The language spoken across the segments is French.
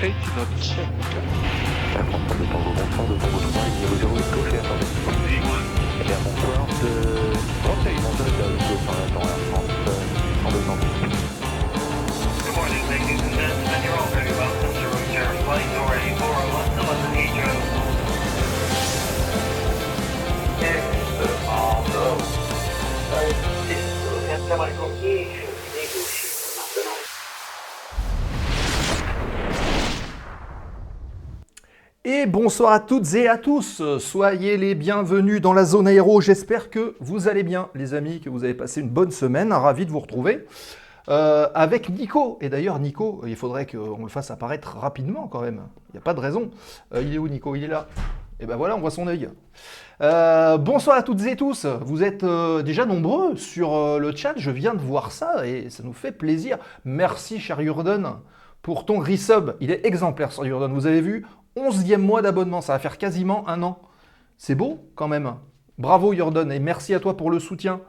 Take-off. Press 7. 80 knots. Et bonsoir à toutes et à tous, soyez les bienvenus dans la zone aéro, j'espère que vous allez bien les amis, que vous avez passé une bonne semaine, ravi de vous retrouver euh, avec Nico. Et d'ailleurs Nico, il faudrait qu'on le fasse apparaître rapidement quand même, il n'y a pas de raison. Euh, il est où Nico? Il est là. Et ben voilà, on voit son œil. Euh, bonsoir à toutes et tous, vous êtes déjà nombreux sur le chat, je viens de voir ça et ça nous fait plaisir. Merci cher Jurden pour ton resub, il est exemplaire sur Jurden, vous avez vu 11e mois d'abonnement, ça va faire quasiment un an. C'est beau quand même. Bravo Jordan et merci à toi pour le soutien.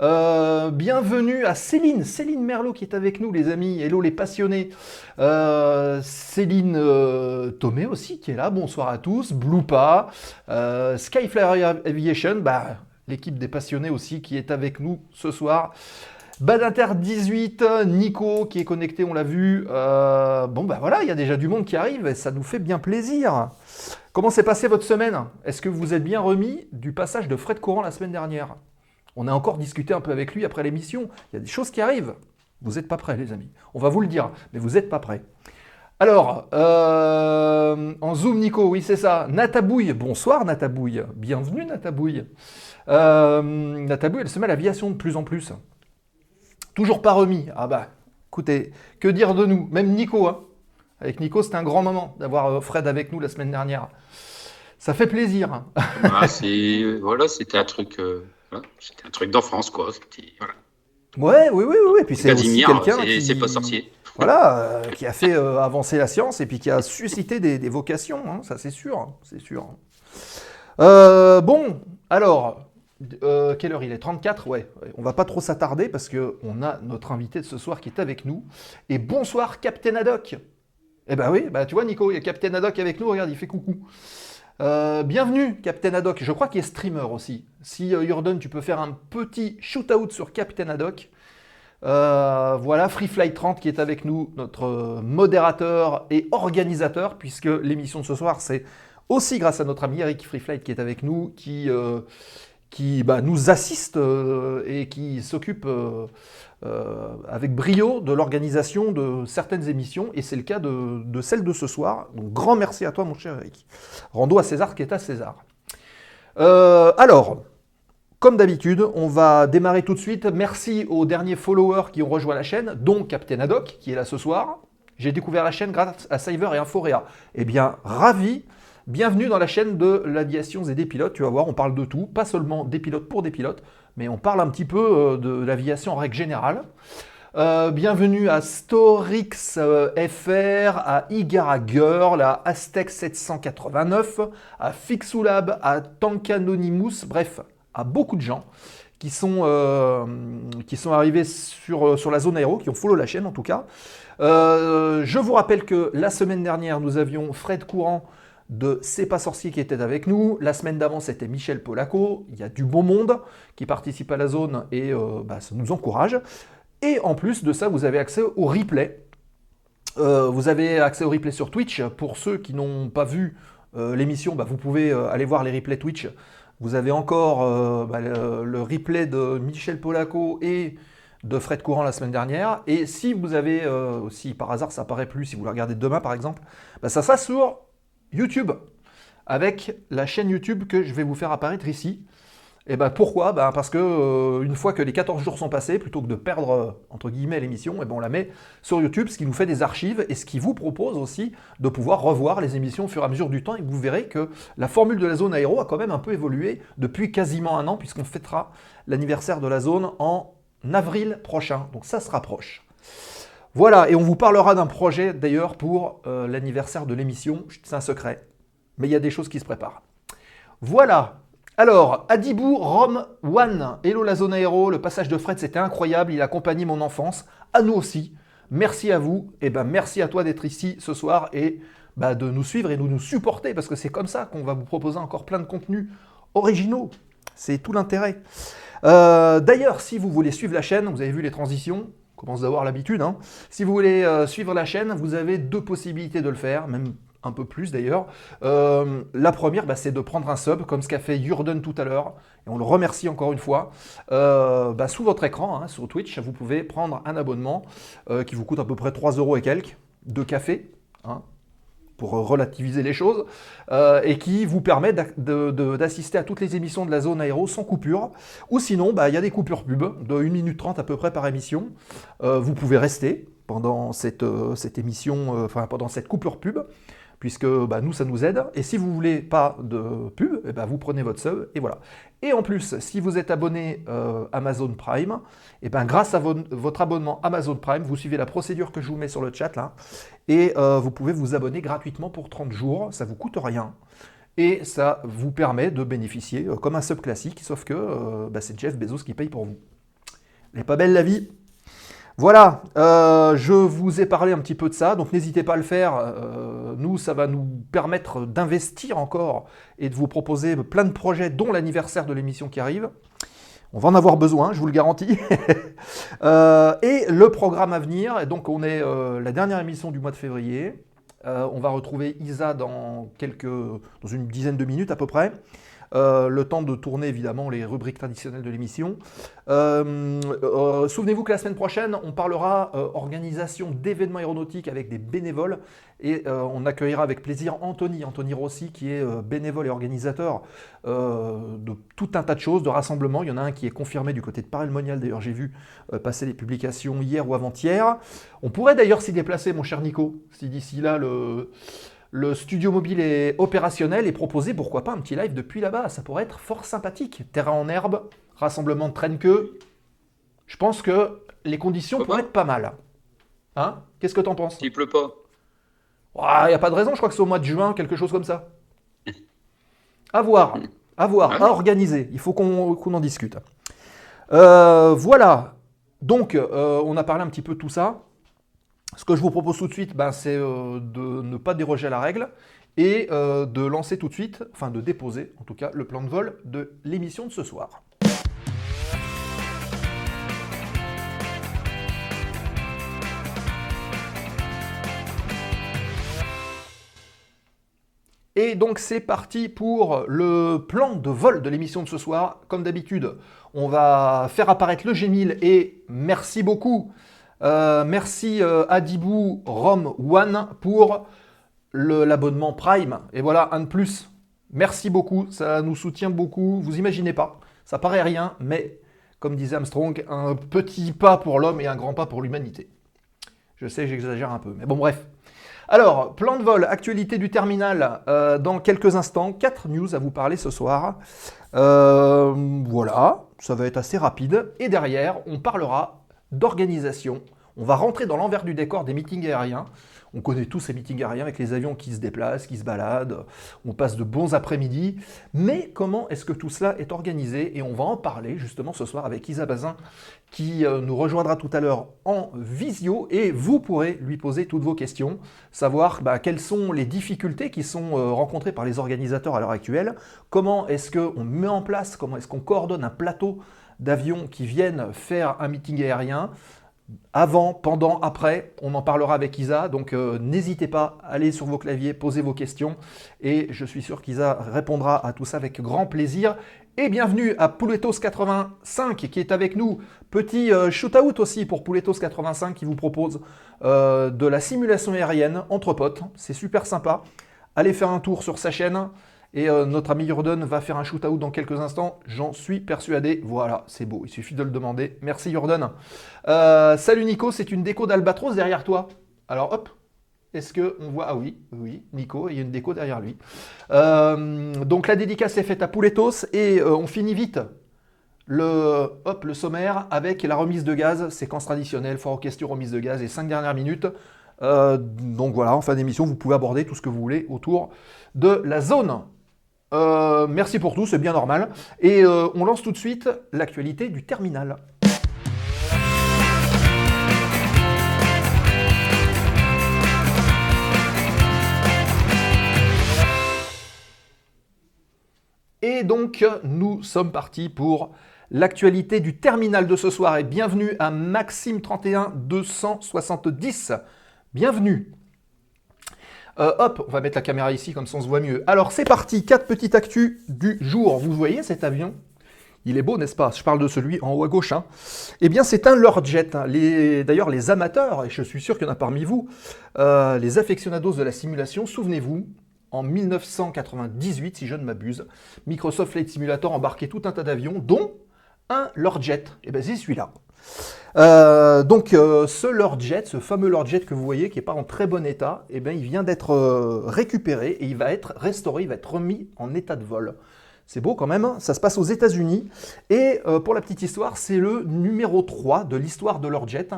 Euh, bienvenue à Céline, Céline Merlot qui est avec nous les amis. Hello les passionnés. Euh, Céline euh, Thomé aussi qui est là. Bonsoir à tous. Bloupa, euh, Skyflyer Aviation, bah, l'équipe des passionnés aussi qui est avec nous ce soir. Badinter 18, Nico qui est connecté, on l'a vu. Euh, bon bah voilà, il y a déjà du monde qui arrive et ça nous fait bien plaisir. Comment s'est passée votre semaine? Est-ce que vous êtes bien remis du passage de Fred Courant la semaine dernière? On a encore discuté un peu avec lui après l'émission. Il y a des choses qui arrivent. Vous n'êtes pas prêts, les amis. On va vous le dire, mais vous n'êtes pas prêts. Alors, euh, en zoom, Nico, oui, c'est ça. Natabouille, bonsoir Natabouille. Bienvenue Natabouille. Euh, Natabouille, elle se met à l'aviation de plus en plus. Toujours pas remis. Ah bah, écoutez, que dire de nous? Même Nico, hein. Avec Nico, c'était un grand moment d'avoir euh, Fred avec nous la semaine dernière. Ça fait plaisir. Ah, c'est voilà, c'était un truc, euh, voilà, c'était un truc d'enfance quoi. Voilà. Ouais, oui, oui, oui. oui. Puis c'est quelqu'un c'est qui... c'est pas sorcier. Voilà, euh, qui a fait euh, avancer la science et puis qui a suscité des, des vocations, hein, ça c'est sûr, hein, c'est sûr. Bon, alors, euh, quelle heure il est? 34 ouais, on va pas trop s'attarder parce que on a notre invité de ce soir qui est avec nous. Et bonsoir Captain Haddock. Eh ben oui, bah tu vois Nico, il y a Captain Haddock avec nous, regarde, il fait coucou. Euh, bienvenue Captain Haddock, je crois qu'il est streamer aussi. Si euh, Jordan, tu peux faire un petit shoot-out sur Captain Haddock. Euh, voilà, Free Flight 30 qui est avec nous, notre modérateur et organisateur, puisque l'émission de ce soir, c'est aussi grâce à notre ami Eric Free Flight qui est avec nous, qui, qui bah, nous assiste euh, et qui s'occupe euh, euh, avec brio de l'organisation de certaines émissions, et c'est le cas de, celle de ce soir. Donc grand merci à toi mon cher Eric. Rando à César qui est à César. Alors, comme d'habitude, on va démarrer tout de suite. Merci aux derniers followers qui ont rejoint la chaîne, dont Captain Haddock, qui est là ce soir. J'ai découvert la chaîne grâce à Cyber et Inforea. Eh bien, ravi. Bienvenue dans la chaîne de l'aviation et des pilotes. Tu vas voir, on parle de tout, pas seulement des pilotes pour des pilotes, mais on parle un petit peu euh, de l'aviation en règle générale. Euh, bienvenue à Storix euh, FR, à Igara Girl, à Aztec 789, à Fixulab, à Tankanonymous, bref, à beaucoup de gens qui sont, arrivés sur, sur la zone aéro, qui ont follow la chaîne en tout cas. Je vous rappelle que la semaine dernière, nous avions Fred Courant de C'est pas sorcier qui était avec nous. La semaine d'avant, c'était Michel Polaco. Il y a du beau monde qui participe à la zone et euh, bah, ça nous encourage. Et en plus de ça, vous avez accès au replay. Euh, vous avez accès au replay sur Twitch. Pour ceux qui n'ont pas vu euh, l'émission, bah, vous pouvez aller voir les replays Twitch. Vous avez encore bah, le, replay de Michel Polaco et de Fred Courant la semaine dernière. Et si vous avez, euh, si par hasard ça apparaît plus, si vous le regardez demain par exemple, ça sera sur YouTube avec la chaîne YouTube que je vais vous faire apparaître ici. Et ben pourquoi? Ben Parce que euh, une fois que les 14 jours sont passés, plutôt que de perdre entre guillemets l'émission, et ben on la met sur YouTube, ce qui nous fait des archives et ce qui vous propose aussi de pouvoir revoir les émissions au fur et à mesure du temps. Et vous verrez que la formule de la zone aéro a quand même un peu évolué depuis quasiment un an, puisqu'on fêtera l'anniversaire de la zone en avril prochain. Donc ça se rapproche. Voilà, et on vous parlera d'un projet d'ailleurs pour euh, l'anniversaire de l'émission. C'est un secret, mais il y a des choses qui se préparent. Voilà. Alors, Adibou Rome One. Hello la zone aéro, le passage de Fred c'était incroyable, il a accompagné mon enfance, à nous aussi. Merci à vous, et ben merci à toi d'être ici ce soir et bah, de nous suivre et de nous supporter, parce que c'est comme ça qu'on va vous proposer encore plein de contenus originaux. C'est tout l'intérêt. Euh, D'ailleurs, si vous voulez suivre la chaîne, vous avez vu les transitions, commence d'avoir l'habitude. hein. Si vous voulez euh, suivre la chaîne, vous avez deux possibilités de le faire, même un peu plus d'ailleurs. Euh, la première, bah, c'est de prendre un sub, comme ce qu'a fait Jurden tout à l'heure, et on le remercie encore une fois. Euh, bah, sous votre écran, hein, sur Twitch, vous pouvez prendre un abonnement qui vous coûte à peu près 3 euros et quelques, de café, hein, pour relativiser les choses, euh, et qui vous permet d'assister à toutes les émissions de la zone aéro sans coupure. Ou sinon, bah, il y a des coupures pub de 1 minute 30 à peu près par émission. Euh, vous pouvez rester pendant cette, euh, cette émission, enfin pendant cette coupure pub, puisque bah, nous, ça nous aide. Et si vous voulez pas de pub, eh ben, vous prenez votre sub et voilà. Et en plus, si vous êtes abonné euh, Amazon Prime, et ben, grâce à vo- votre abonnement Amazon Prime, vous suivez la procédure que je vous mets sur le chat là, et euh, vous pouvez vous abonner gratuitement pour 30 jours, ça vous coûte rien. Et ça vous permet de bénéficier euh, comme un sub classique, sauf que bah, c'est Jeff Bezos qui paye pour vous. Elle pas belle la vie? Voilà, euh, je vous ai parlé un petit peu de ça, donc n'hésitez pas à le faire. Euh, nous, ça va nous permettre d'investir encore et de vous proposer plein de projets, dont l'anniversaire de l'émission qui arrive. On va en avoir besoin, je vous le garantis. Euh, et le programme à venir, donc on est la dernière émission du mois de février. On va retrouver Isa dans quelques, dans une dizaine de minutes à peu près. Euh, le temps de tourner évidemment les rubriques traditionnelles de l'émission. Euh, euh, Souvenez-vous que la semaine prochaine, on parlera organisation d'événements aéronautiques avec des bénévoles et on accueillera avec plaisir Anthony, Anthony Rossi, qui est bénévole et organisateur de tout un tas de choses, de rassemblements. Il y en a un qui est confirmé du côté de Paris-le-Monial, d'ailleurs j'ai vu passer les publications hier ou avant-hier. On pourrait d'ailleurs s'y déplacer, mon cher Nico, si d'ici là le, le studio mobile est opérationnel et proposer pourquoi pas un petit live depuis là-bas. Ça pourrait être fort sympathique. Terrain en herbe, rassemblement de traîne-queue. Je pense que les conditions pourraient être pas mal. Hein? Qu'est-ce que t'en penses? Il pleut pas. Il n'y a pas de raison, je crois que c'est au mois de juin, quelque chose comme ça. À voir, à voir, à organiser. Il faut qu'on qu'on en discute. Euh, voilà. Donc, euh, on a parlé un petit peu de tout ça. Ce que je vous propose tout de suite, ben, c'est euh, de ne pas déroger à la règle et euh, de lancer tout de suite, enfin de déposer en tout cas, le plan de vol de l'émission de ce soir. Et donc c'est parti pour le plan de vol de l'émission de ce soir. Comme d'habitude, on va faire apparaître le G1000 et merci beaucoup. Euh, merci euh, Adibou Rom One pour l'abonnement Prime. Et voilà, un de plus. Merci beaucoup, ça nous soutient beaucoup. Vous imaginez pas, ça paraît rien, mais comme disait Armstrong, un petit pas pour l'homme et un grand pas pour l'humanité. Je sais, j'exagère un peu, mais bon, bref. Alors, plan de vol, actualité du terminal, euh, dans quelques instants, quatre news à vous parler ce soir. Voilà, ça va être assez rapide. Et derrière, on parlera d'organisation. On va rentrer dans l'envers du décor des meetings aériens. On connaît tous ces meetings aériens avec les avions qui se déplacent, qui se baladent. On passe de bons après-midi. Mais comment est-ce que tout cela est organisé? Et on va en parler justement ce soir avec Isa Bazin qui euh, nous rejoindra tout à l'heure en visio et vous pourrez lui poser toutes vos questions, savoir bah, quelles sont les difficultés qui sont euh, rencontrées par les organisateurs à l'heure actuelle, comment est-ce qu'on met en place, comment est-ce qu'on coordonne un plateau d'avions qui viennent faire un meeting aérien, avant, pendant, après, on en parlera avec Isa, donc euh, n'hésitez pas, allez sur vos claviers, posez vos questions, et je suis sûr qu'Isa répondra à tout ça avec grand plaisir. Et bienvenue à Pouletos85 qui est avec nous. Petit euh, shoot-out aussi pour Pouletos85 qui vous propose euh, de la simulation aérienne entre potes. C'est super sympa. Allez faire un tour sur sa chaîne. Et euh, notre ami Jordan va faire un shoot-out dans quelques instants. J'en suis persuadé. Voilà, c'est beau. Il suffit de le demander. Merci Jordan. Euh, salut Nico, c'est une déco d'Albatros derrière toi. Alors hop, est-ce que on voit? Ah oui, oui, Nico, il y a une déco derrière lui. Euh, donc la dédicace est faite à Pouletos et on finit vite le, hop, le sommaire avec la remise de gaz, séquence traditionnelle, foire aux questions, remise de gaz et 5 dernières minutes. Donc voilà, en fin d'émission, vous pouvez aborder tout ce que vous voulez autour de la zone. Euh, merci pour tout, c'est bien normal. Et euh, on lance tout de suite l'actualité du terminal. Et donc, nous sommes partis pour l'actualité du terminal de ce soir. Et bienvenue à Maxime 31 270. Bienvenue. Euh, hop, on va mettre la caméra ici, comme ça on se voit mieux. Alors, c'est parti, quatre petites actus du jour. Vous voyez cet avion? Il est beau, n'est-ce pas? Je parle de celui en haut à gauche. hein. Eh bien, c'est un Lordjet. hein. Les- D'ailleurs, les amateurs, et je suis sûr qu'il y en a parmi vous, euh, les aficionados de la simulation, souvenez-vous, en 1998, si je ne m'abuse, Microsoft Flight Simulator embarquait tout un tas d'avions, dont un Lordjet. Et bien, c'est celui-là. Euh, donc, euh, ce Lordjet, ce fameux Lordjet que vous voyez, qui n'est pas en très bon état, eh bien, il vient d'être euh, récupéré et il va être restauré, il va être remis en état de vol. C'est beau quand même, ça se passe aux États-Unis. Et pour la petite histoire, c'est le numéro 3 de l'histoire de Lordjet,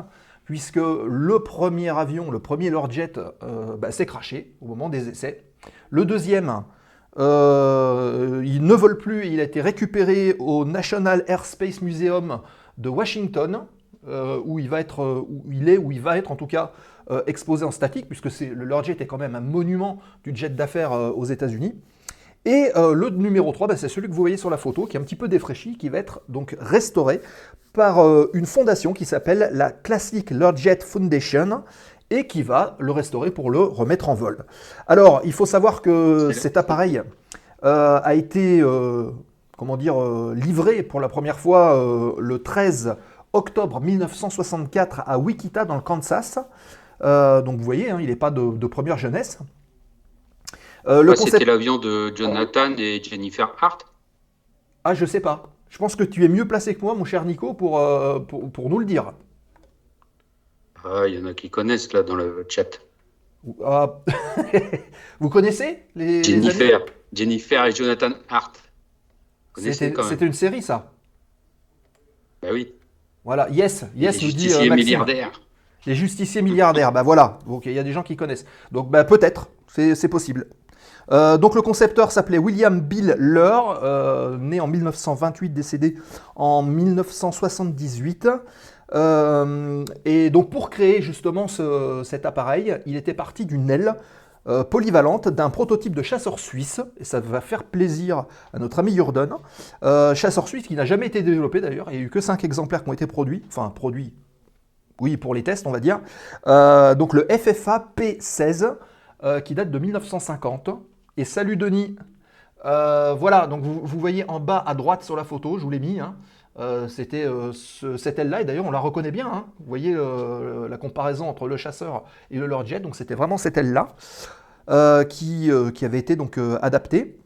puisque le premier avion, le premier Lordjet, euh, bah, s'est craché au moment des essais. Le deuxième, il ne vole plus, il a été récupéré au National Airspace Museum de Washington, euh, où il va être, euh, où il est, où il va être en tout cas euh, exposé en statique, puisque c'est, le Lordjet est quand même un monument du jet d'affaires euh, aux États-Unis. Et le numéro 3, bah, c'est celui que vous voyez sur la photo, qui est un petit peu défraîchi, qui va être donc restauré par une fondation qui s'appelle la Classic Lordjet Foundation et qui va le restaurer pour le remettre en vol. Alors, il faut savoir que cet appareil a été comment dire, livré pour la première fois le 13 octobre 1964 à Wichita dans le Kansas. Euh, donc vous voyez, hein, il n'est pas de, de première jeunesse. Euh, le Ouais, concept- C'était l'avion de Jonathan et Jennifer Hart. Ah, je sais pas. Je pense que tu es mieux placé que moi, mon cher Nico, pour, euh, pour, pour nous le dire. Ah, il y en a qui connaissent là dans le chat. Ah, Vous connaissez les, Jennifer, Jennifer et Jonathan Hart. C'était une série, ça? Bah oui. Voilà, yes, yes, les nous dit euh, milliardaires. Les justiciers milliardaires, bah voilà. Il y a des gens qui connaissent. Donc bah peut-être, c'est possible. Euh, donc le concepteur s'appelait William Bill Lur, euh, né en 1928, décédé en 1978. Euh, et donc pour créer justement ce- cet appareil, il était parti d'une aile euh, polyvalente d'un prototype de chasseur suisse, et ça va faire plaisir à notre ami Jordan. Euh, chasseur suisse qui n'a jamais été développé d'ailleurs, il n'y a eu que 5 exemplaires qui ont été produits, enfin produits, oui pour les tests on va dire. Euh, donc le FFA P16 euh, qui date de 1950. Et salut Denis. Voilà, donc vous, vous voyez en bas à droite sur la photo, je vous l'ai mis. hein. C'était ce- cette aile-là, et d'ailleurs on la reconnaît bien. hein. Vous voyez la comparaison entre le chasseur et le Lordjet, donc c'était vraiment cette aile-là qui, euh, qui avait été donc euh, adaptée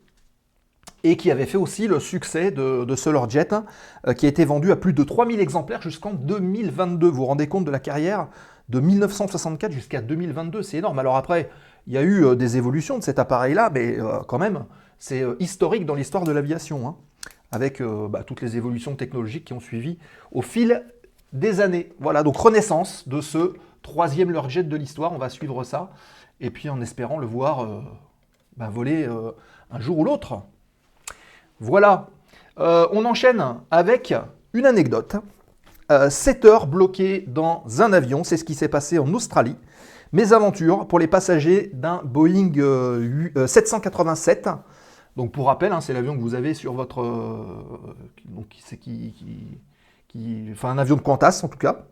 et qui avait fait aussi le succès de, ce Lordjet, euh, qui a été vendu à plus de 3000 exemplaires jusqu'en 2022. Vous vous rendez compte de la carrière de 1964 jusqu'à 2022, c'est énorme. Alors après, il y a eu euh, des évolutions de cet appareil-là, mais euh, quand même, c'est euh, historique dans l'histoire de l'aviation, hein, avec euh, bah, toutes les évolutions technologiques qui ont suivi au fil des années. Voilà, donc renaissance de ce troisième Lordjet de l'histoire, on va suivre ça, et puis en espérant le voir euh, bah, voler euh, un jour ou l'autre. Voilà, Euh, on enchaîne avec une anecdote. Euh, 7 heures bloquées dans un avion, c'est ce qui s'est passé en Australie. Mes aventures pour les passagers d'un Boeing euh, hu- euh, 787. Donc pour rappel, hein, c'est l'avion que vous avez sur votre... donc c'est qui, qui- qui- enfin un avion de Qantas en tout cas,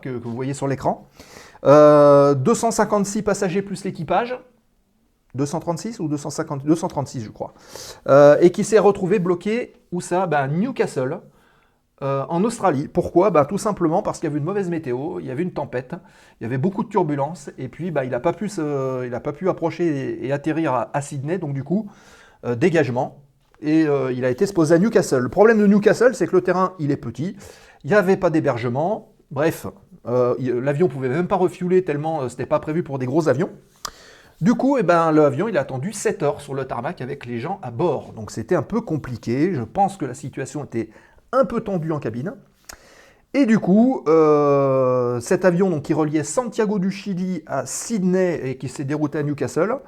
que, vous voyez sur l'écran. Euh, 256 passagers plus l'équipage. 236 ou 250 236 je crois. Euh, et qui s'est retrouvé bloqué, où ça Ben, Newcastle, euh, en Australie. Pourquoi? Ben, Tout simplement parce qu'il y avait une mauvaise météo, il y avait une tempête, il y avait beaucoup de turbulences, et puis ben, il n'a pas, pu pas pu approcher et, atterrir à, Sydney, donc du coup, euh, dégagement. Et euh, il a été exposé à Newcastle. Le problème de Newcastle, c'est que le terrain, il est petit, il n'y avait pas d'hébergement, bref, euh, l'avion pouvait même pas refueler tellement euh, c'était pas prévu pour des gros avions. Du coup, eh ben, l'avion a attendu 7 heures sur le tarmac avec les gens à bord. Donc c'était un peu compliqué. Je pense que la situation était un peu tendue en cabine. Et du coup, euh, cet avion qui reliait Santiago du Chili à Sydney et qui s'est dérouté à Newcastle,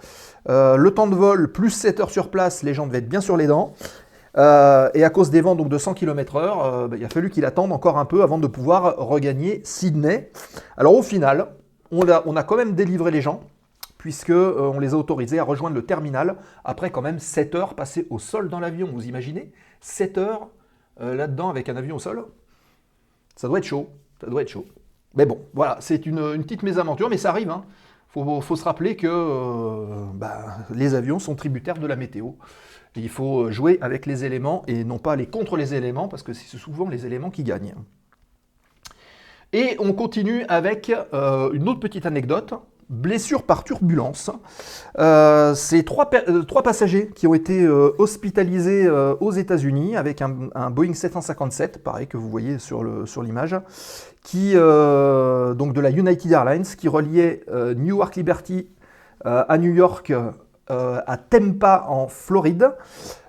euh, le temps de vol plus 7 heures sur place, les gens devaient être bien sur les dents. Euh, et à cause des vents de 100 km/h, euh, bah, il a fallu qu'il attende encore un peu avant de pouvoir regagner Sydney. Alors au final, on a, quand même délivré les gens puisque euh, on les a autorisés à rejoindre le terminal après quand même 7 heures passées au sol dans l'avion. Vous imaginez? 7 heures euh, là-dedans avec un avion au sol? Ça doit être chaud, ça doit être chaud. Mais bon, voilà, c'est une, petite mésaventure, mais ça arrive. Hein. Faut, se rappeler que bah, les avions sont tributaires de la météo. Il faut jouer avec les éléments et non pas aller contre les éléments, parce que c'est souvent les éléments qui gagnent. Et on continue avec euh, une autre petite anecdote. Blessure par turbulence. Euh, c'est trois, euh, passagers qui ont été euh, hospitalisés euh, aux États-Unis avec un, Boeing 757, pareil que vous voyez sur l'image, qui euh, donc de la United Airlines, qui reliait euh, Newark Liberty euh, à New York, euh, à Tampa en Floride.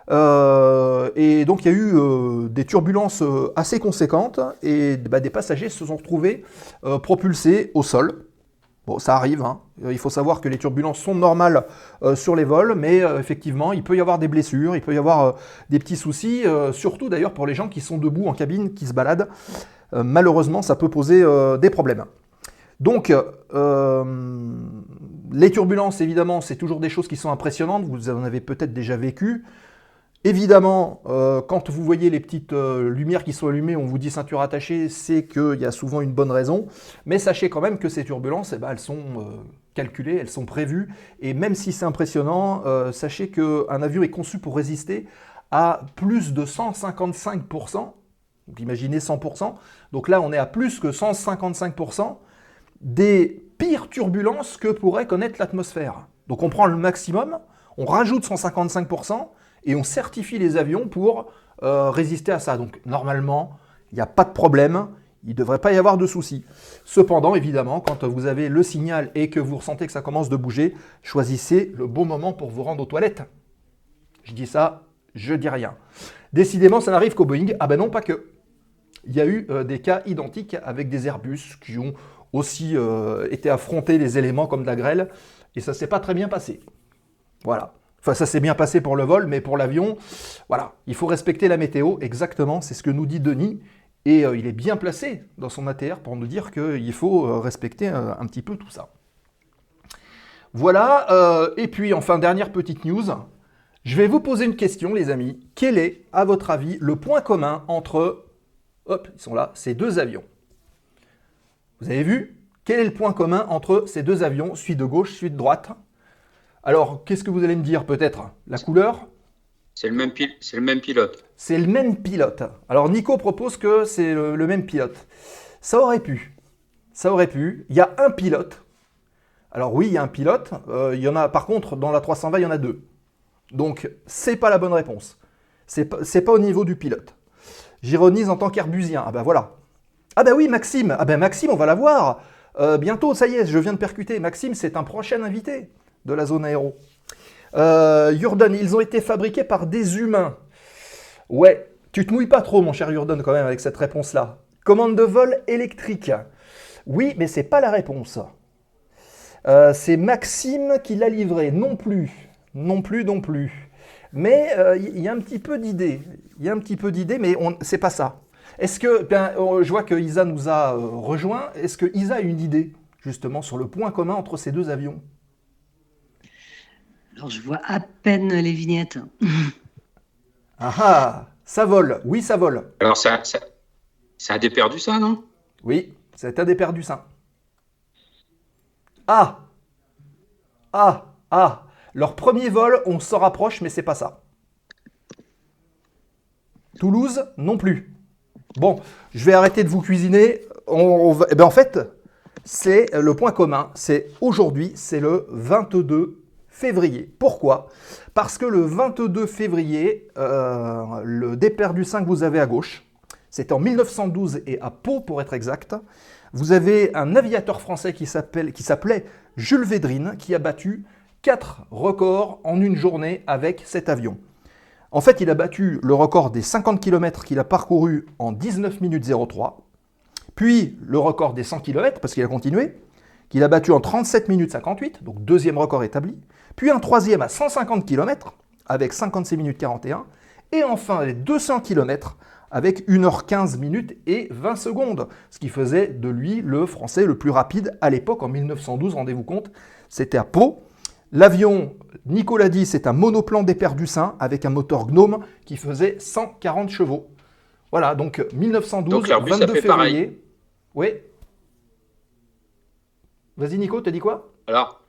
Euh, et donc il y a eu euh, des turbulences euh, assez conséquentes et bah, des passagers se sont retrouvés euh, propulsés au sol. Bon, ça arrive. hein. Euh, Il faut savoir que les turbulences sont normales euh, sur les vols, mais euh, effectivement, il peut y avoir des blessures, il peut y avoir euh, des petits soucis, euh, surtout d'ailleurs pour les gens qui sont debout en cabine, qui se baladent. Euh, malheureusement, ça peut poser euh, des problèmes. Donc, euh, les turbulences, évidemment, c'est toujours des choses qui sont impressionnantes. Vous en avez peut-être déjà vécu. Évidemment, euh, quand vous voyez les petites euh, lumières qui sont allumées, on vous dit ceinture attachée, c'est qu'il y a souvent une bonne raison. Mais sachez quand même que ces turbulences, eh ben, elles sont euh, calculées, elles sont prévues. Et même si c'est impressionnant, sachez qu'un avion est conçu pour résister à plus de 155%. Donc imaginez 100%. Donc là, on est à plus que 155% des pires turbulences que pourrait connaître l'atmosphère. Donc on prend le maximum, on rajoute 155% et on certifie les avions pour euh, résister à ça. Donc normalement, il n'y a pas de problème, il ne devrait pas y avoir de soucis. Cependant, évidemment, quand vous avez le signal et que vous ressentez que ça commence de bouger, choisissez le bon moment pour vous rendre aux toilettes. Je dis ça, je dis rien. Décidément, ça n'arrive qu'au Boeing. Ah ben non, pas que. Il y a eu euh, des cas identiques avec des Airbus qui ont aussi euh, été affrontés les éléments comme de la grêle et ça s'est pas très bien passé. Voilà. Enfin, ça s'est bien passé pour le vol, mais pour l'avion, voilà, il faut respecter la météo. Exactement, c'est ce que nous dit Denis. Et euh, il est bien placé dans son ATR pour nous dire qu'il faut euh, respecter un petit peu tout ça. Voilà, et puis enfin, dernière petite news. Je vais vous poser une question, les amis. Quel est, à votre avis, le point commun entre, hop, ils sont là, ces deux avions? Vous avez vu? Quel est le point commun entre ces deux avions, celui de gauche, celui de droite? Alors, qu'est-ce que vous allez me dire peut-être? La couleur? C'est le même pil- c'est le même pilote. C'est le même pilote. Alors Nico propose que c'est le, le même pilote. Ça aurait pu. Ça aurait pu. Il y a un pilote. Alors oui, il y a un pilote. Euh, il y en a, par contre, dans la 320, il y en a deux. Donc, c'est pas la bonne réponse. C'est pas, c'est pas au niveau du pilote. J'ironise en tant qu'herbusien. Ah ben voilà. Ah ben oui, Maxime. Ah ben Maxime, on va la voir. Euh, bientôt, ça y est, je viens de percuter. Maxime, c'est un prochain invité de la zone aéro. Euh, Jordan, ils ont été fabriqués par des humains. Ouais, tu te mouilles pas trop, mon cher Jordan, quand même, avec cette réponse-là. Commande de vol électrique. Oui, mais c'est pas la réponse. Euh, c'est Maxime qui l'a livré. Non plus. Non plus, non plus. Mais il y a un petit peu d'idée. Il y a un petit peu d'idée, mais on... c'est pas ça. Est-ce que, je vois que Isa nous a euh, rejoint. Est-ce que Isa a une idée, justement, sur le point commun entre ces deux avions? Alors, je vois à peine les vignettes. Ah ah, ça vole. Oui, ça vole. Alors, ça, ça, ça a déperdu ça, non? Oui, c'est un des pères du sein. Ah Ah Ah Leur premier vol, on s'en rapproche, mais c'est pas ça. Toulouse, non plus. Bon, je vais arrêter de vous cuisiner. Eh ben, en fait, c'est le point commun. C'est aujourd'hui, c'est le 22 février. Pourquoi? Parce que le 22 février, euh, le départ du 5 que vous avez à gauche, c'était en 1912 et à Pau pour être exact. Vous avez un aviateur français qui s'appelait Jules Védrine qui a battu 4 records en une journée avec cet avion. En fait, il a battu le record des 50 km qu'il a parcouru en 19 minutes 03, puis le record des 100 km, parce qu'il a continué, qu'il a battu en 37 minutes 58, donc deuxième record établi, puis un troisième à 150 km avec 56 minutes 41, et enfin les 200 km avec 1h15 minutes et 20 secondes, ce qui faisait de lui le Français le plus rapide à l'époque en 1912, rendez-vous compte, c'était à Pau. L'avion, Nicolas dit, c'est un monoplan d'Éperdussin avec un moteur Gnome qui faisait 140 chevaux. Voilà, donc 1912, Donc, l'Airbus a 22 fait pareil. février. Oui. Vas-y Nico, t'as dit quoi? Alors,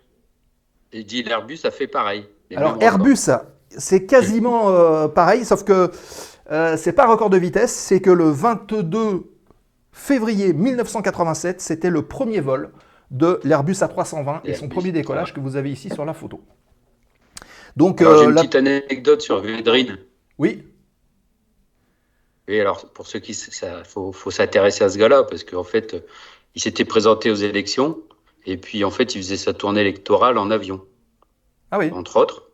il dit l'Airbus a fait pareil. Alors. Airbus, c'est quasiment euh, pareil, sauf que euh, c'est pas un record de vitesse, c'est que le 22 février 1987, c'était le premier vol de l'Airbus A320 et son Airbus, premier décollage que vous avez ici sur la photo. Donc, Alors, j'ai euh, une la- petite anecdote sur Védrine. oui, Et alors, pour ceux qui, ça, faut, faut s'intéresser à ce gars-là parce qu'en fait, euh, il s'était présenté aux élections et puis en fait, il faisait sa tournée électorale en avion, ah oui, entre autres.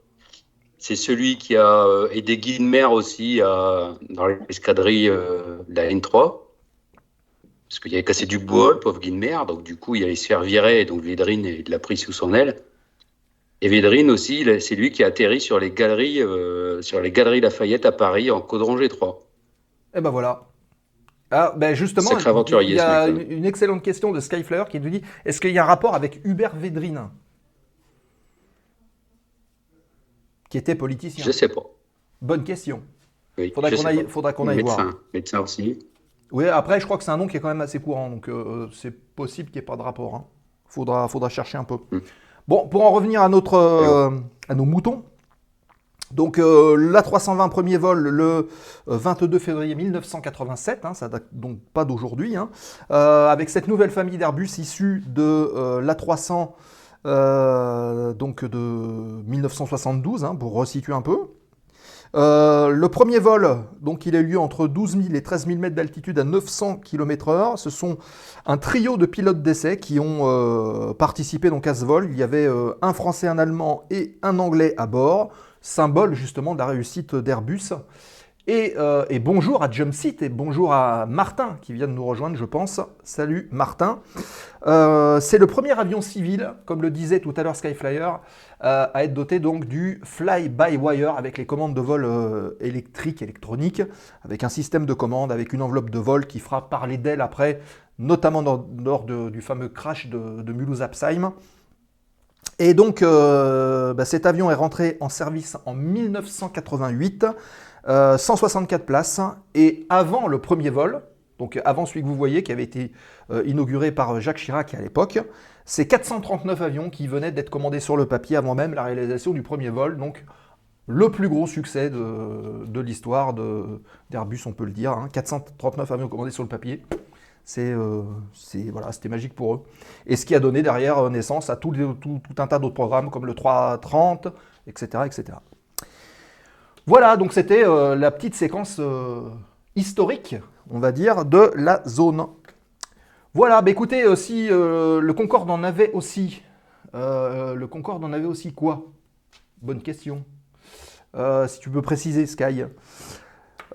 C'est celui qui a euh, aidé Guy de Mer aussi à- dans l'escadrille euh, de la N3. Parce qu'il avait cassé du bois, le pauvre Guy de Mer. Donc, du coup, il allait se faire virer. Et donc, Védrine, il l'a pris sous son aile. Et Védrine aussi, c'est lui qui a atterri sur les galeries, euh, sur les galeries Lafayette à Paris en Caudron G3. et ben voilà. Ah, ben justement, il y a une, excellente question de Skyflyer qui nous dit est-ce qu'il y a un rapport avec Hubert Védrine? Qui était politicien. Je sais pas. Bonne question. Oui, qu'on aille, faudra qu'on aille médecin, voir. Médecin aussi. Oui, après, je crois que c'est un nom qui est quand même assez courant, donc euh, c'est possible qu'il n'y ait pas de rapport. hein. Faudra, faudra chercher un peu. Mm. Bon, pour en revenir à, notre, euh, à nos moutons, donc euh, l'A320 premier vol le euh, 22 février 1987, hein, ça date donc pas d'aujourd'hui, hein, euh, avec cette nouvelle famille d'Airbus issue de euh, l'A300 euh, donc de 1972, hein, pour resituer un peu. Euh, le premier vol, donc il a eu lieu entre 12 000 et 13 000 mètres d'altitude à 900 km/h. Ce sont un trio de pilotes d'essai qui ont euh, participé donc à ce vol. Il y avait euh, un Français, un Allemand et un Anglais à bord, symbole justement de la réussite d'Airbus. Et, euh, et bonjour à Jumpseat et bonjour à Martin qui vient de nous rejoindre, je pense. Salut Martin. Euh, c'est le premier avion civil, comme le disait tout à l'heure Skyflyer, euh, à être doté donc du fly-by-wire avec les commandes de vol électriques, électroniques, avec un système de commande, avec une enveloppe de vol qui fera parler d'elle après, notamment lors du fameux crash de, Mulhouse-Apsheim. Et donc, bah, cet avion est rentré en service en 1988, euh, 164 places, et avant le premier vol, donc avant celui que vous voyez, qui avait été euh, inauguré par Jacques Chirac à l'époque, c'est 439 avions qui venaient d'être commandés sur le papier avant même la réalisation du premier vol, donc le plus gros succès de, l'histoire d'Airbus, on peut le dire, hein. 439 avions commandés sur le papier. C'est, euh, voilà, c'était magique pour eux. Et ce qui a donné derrière euh, naissance à tout- tout un tas d'autres programmes comme le 330, etc. etc. Voilà, donc c'était euh, la petite séquence euh, historique, on va dire, de la zone. Voilà, bah écoutez, euh, si le Concorde en avait aussi, le Concorde en avait aussi quoi? Bonne question. Si tu peux préciser, Sky.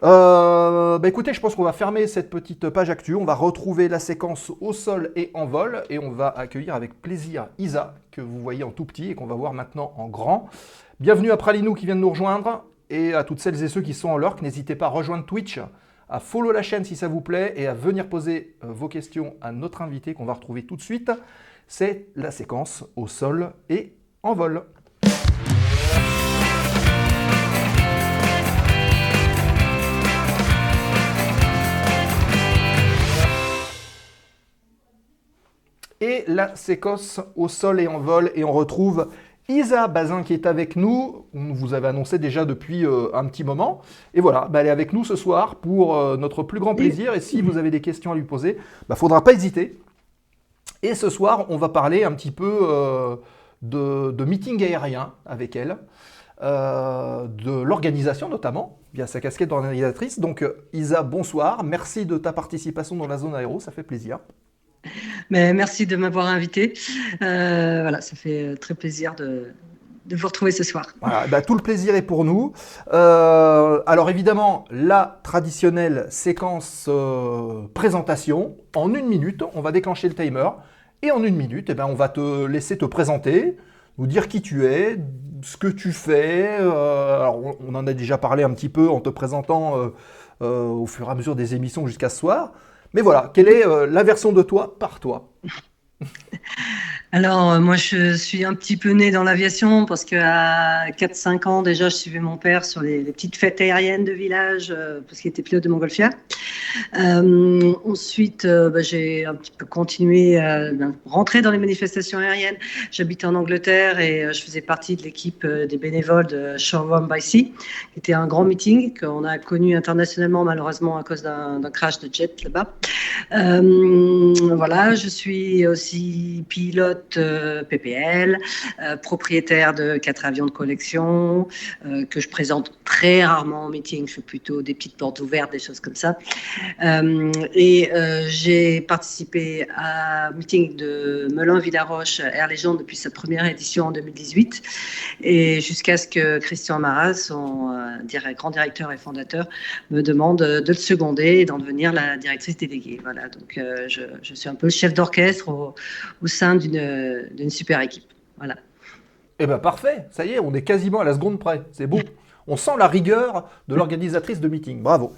Bah écoutez, je pense qu'on va fermer cette petite page actu. On va retrouver la séquence au sol et en vol. Et on va accueillir avec plaisir Isa, que vous voyez en tout petit et qu'on va voir maintenant en grand. Bienvenue à Pralinou qui vient de nous rejoindre. Et à toutes celles et ceux qui sont en lurk, n'hésitez pas à rejoindre Twitch, à follow la chaîne si ça vous plaît et à venir poser euh, vos questions à notre invité qu'on va retrouver tout de suite. C'est la séquence au sol et en vol. et la séquence au sol et en vol. Et on retrouve Isa Bazin qui est avec nous. On vous avait annoncé déjà depuis euh, un petit moment. Et voilà, bah, elle est avec nous ce soir pour euh, notre plus grand plaisir. Et si vous avez des questions à lui poser, il bah, faudra pas hésiter. Et ce soir, on va parler un petit peu euh, de, de meeting aérien avec elle. de l'organisation notamment, via sa casquette d'organisatrice. Donc Isa, bonsoir, merci de ta participation dans la zone aéro, ça fait plaisir. Mais merci de m'avoir invité. Euh, voilà, ça fait euh, très plaisir de, vous retrouver ce soir. Voilà, bah, tout le plaisir est pour nous. Euh, alors évidemment, la traditionnelle séquence présentation, en une minute, on va déclencher le timer, et en une minute, eh ben, on va te laisser te présenter, nous dire qui tu es, ce que tu fais. Alors, on, on en a déjà parlé un petit peu en te présentant au fur et à mesure des émissions jusqu'à ce soir. Mais voilà, quelle est euh, la version de toi par toi? Alors, euh, moi, je suis un petit peu née dans l'aviation parce qu'à 4-5 ans, déjà, je suivais mon père sur les, petites fêtes aériennes de village euh, parce qu'il était pilote de Montgolfière. Euh, ensuite, euh, bah, j'ai un petit peu continué à rentrer dans les manifestations aériennes. J'habitais en Angleterre et je faisais partie de l'équipe des bénévoles de Showroom by Sea, qui était un grand meeting qu'on a connu internationalement, malheureusement, à cause d'un crash de jet là-bas. Voilà, je suis aussi pilote euh, PPL, euh, propriétaire de quatre avions de collection euh, que je présente très rarement en meeting. Je fais plutôt des petites portes ouvertes, des choses comme ça. Euh, et euh, j'ai participé à un meeting de Melun-Villaroche Air Légion depuis sa première édition en 2018 et jusqu'à ce que Christian Maras, son euh, grand directeur et fondateur, me demande de le seconder et d'en devenir la directrice déléguée. Voilà, donc euh, je, suis un peu le chef d'orchestre au sein d'une d'une super équipe. Voilà. Eh ben parfait, ça y est, on est quasiment à la seconde près. C'est beau. On sent la rigueur de l'organisatrice de meeting. Bravo.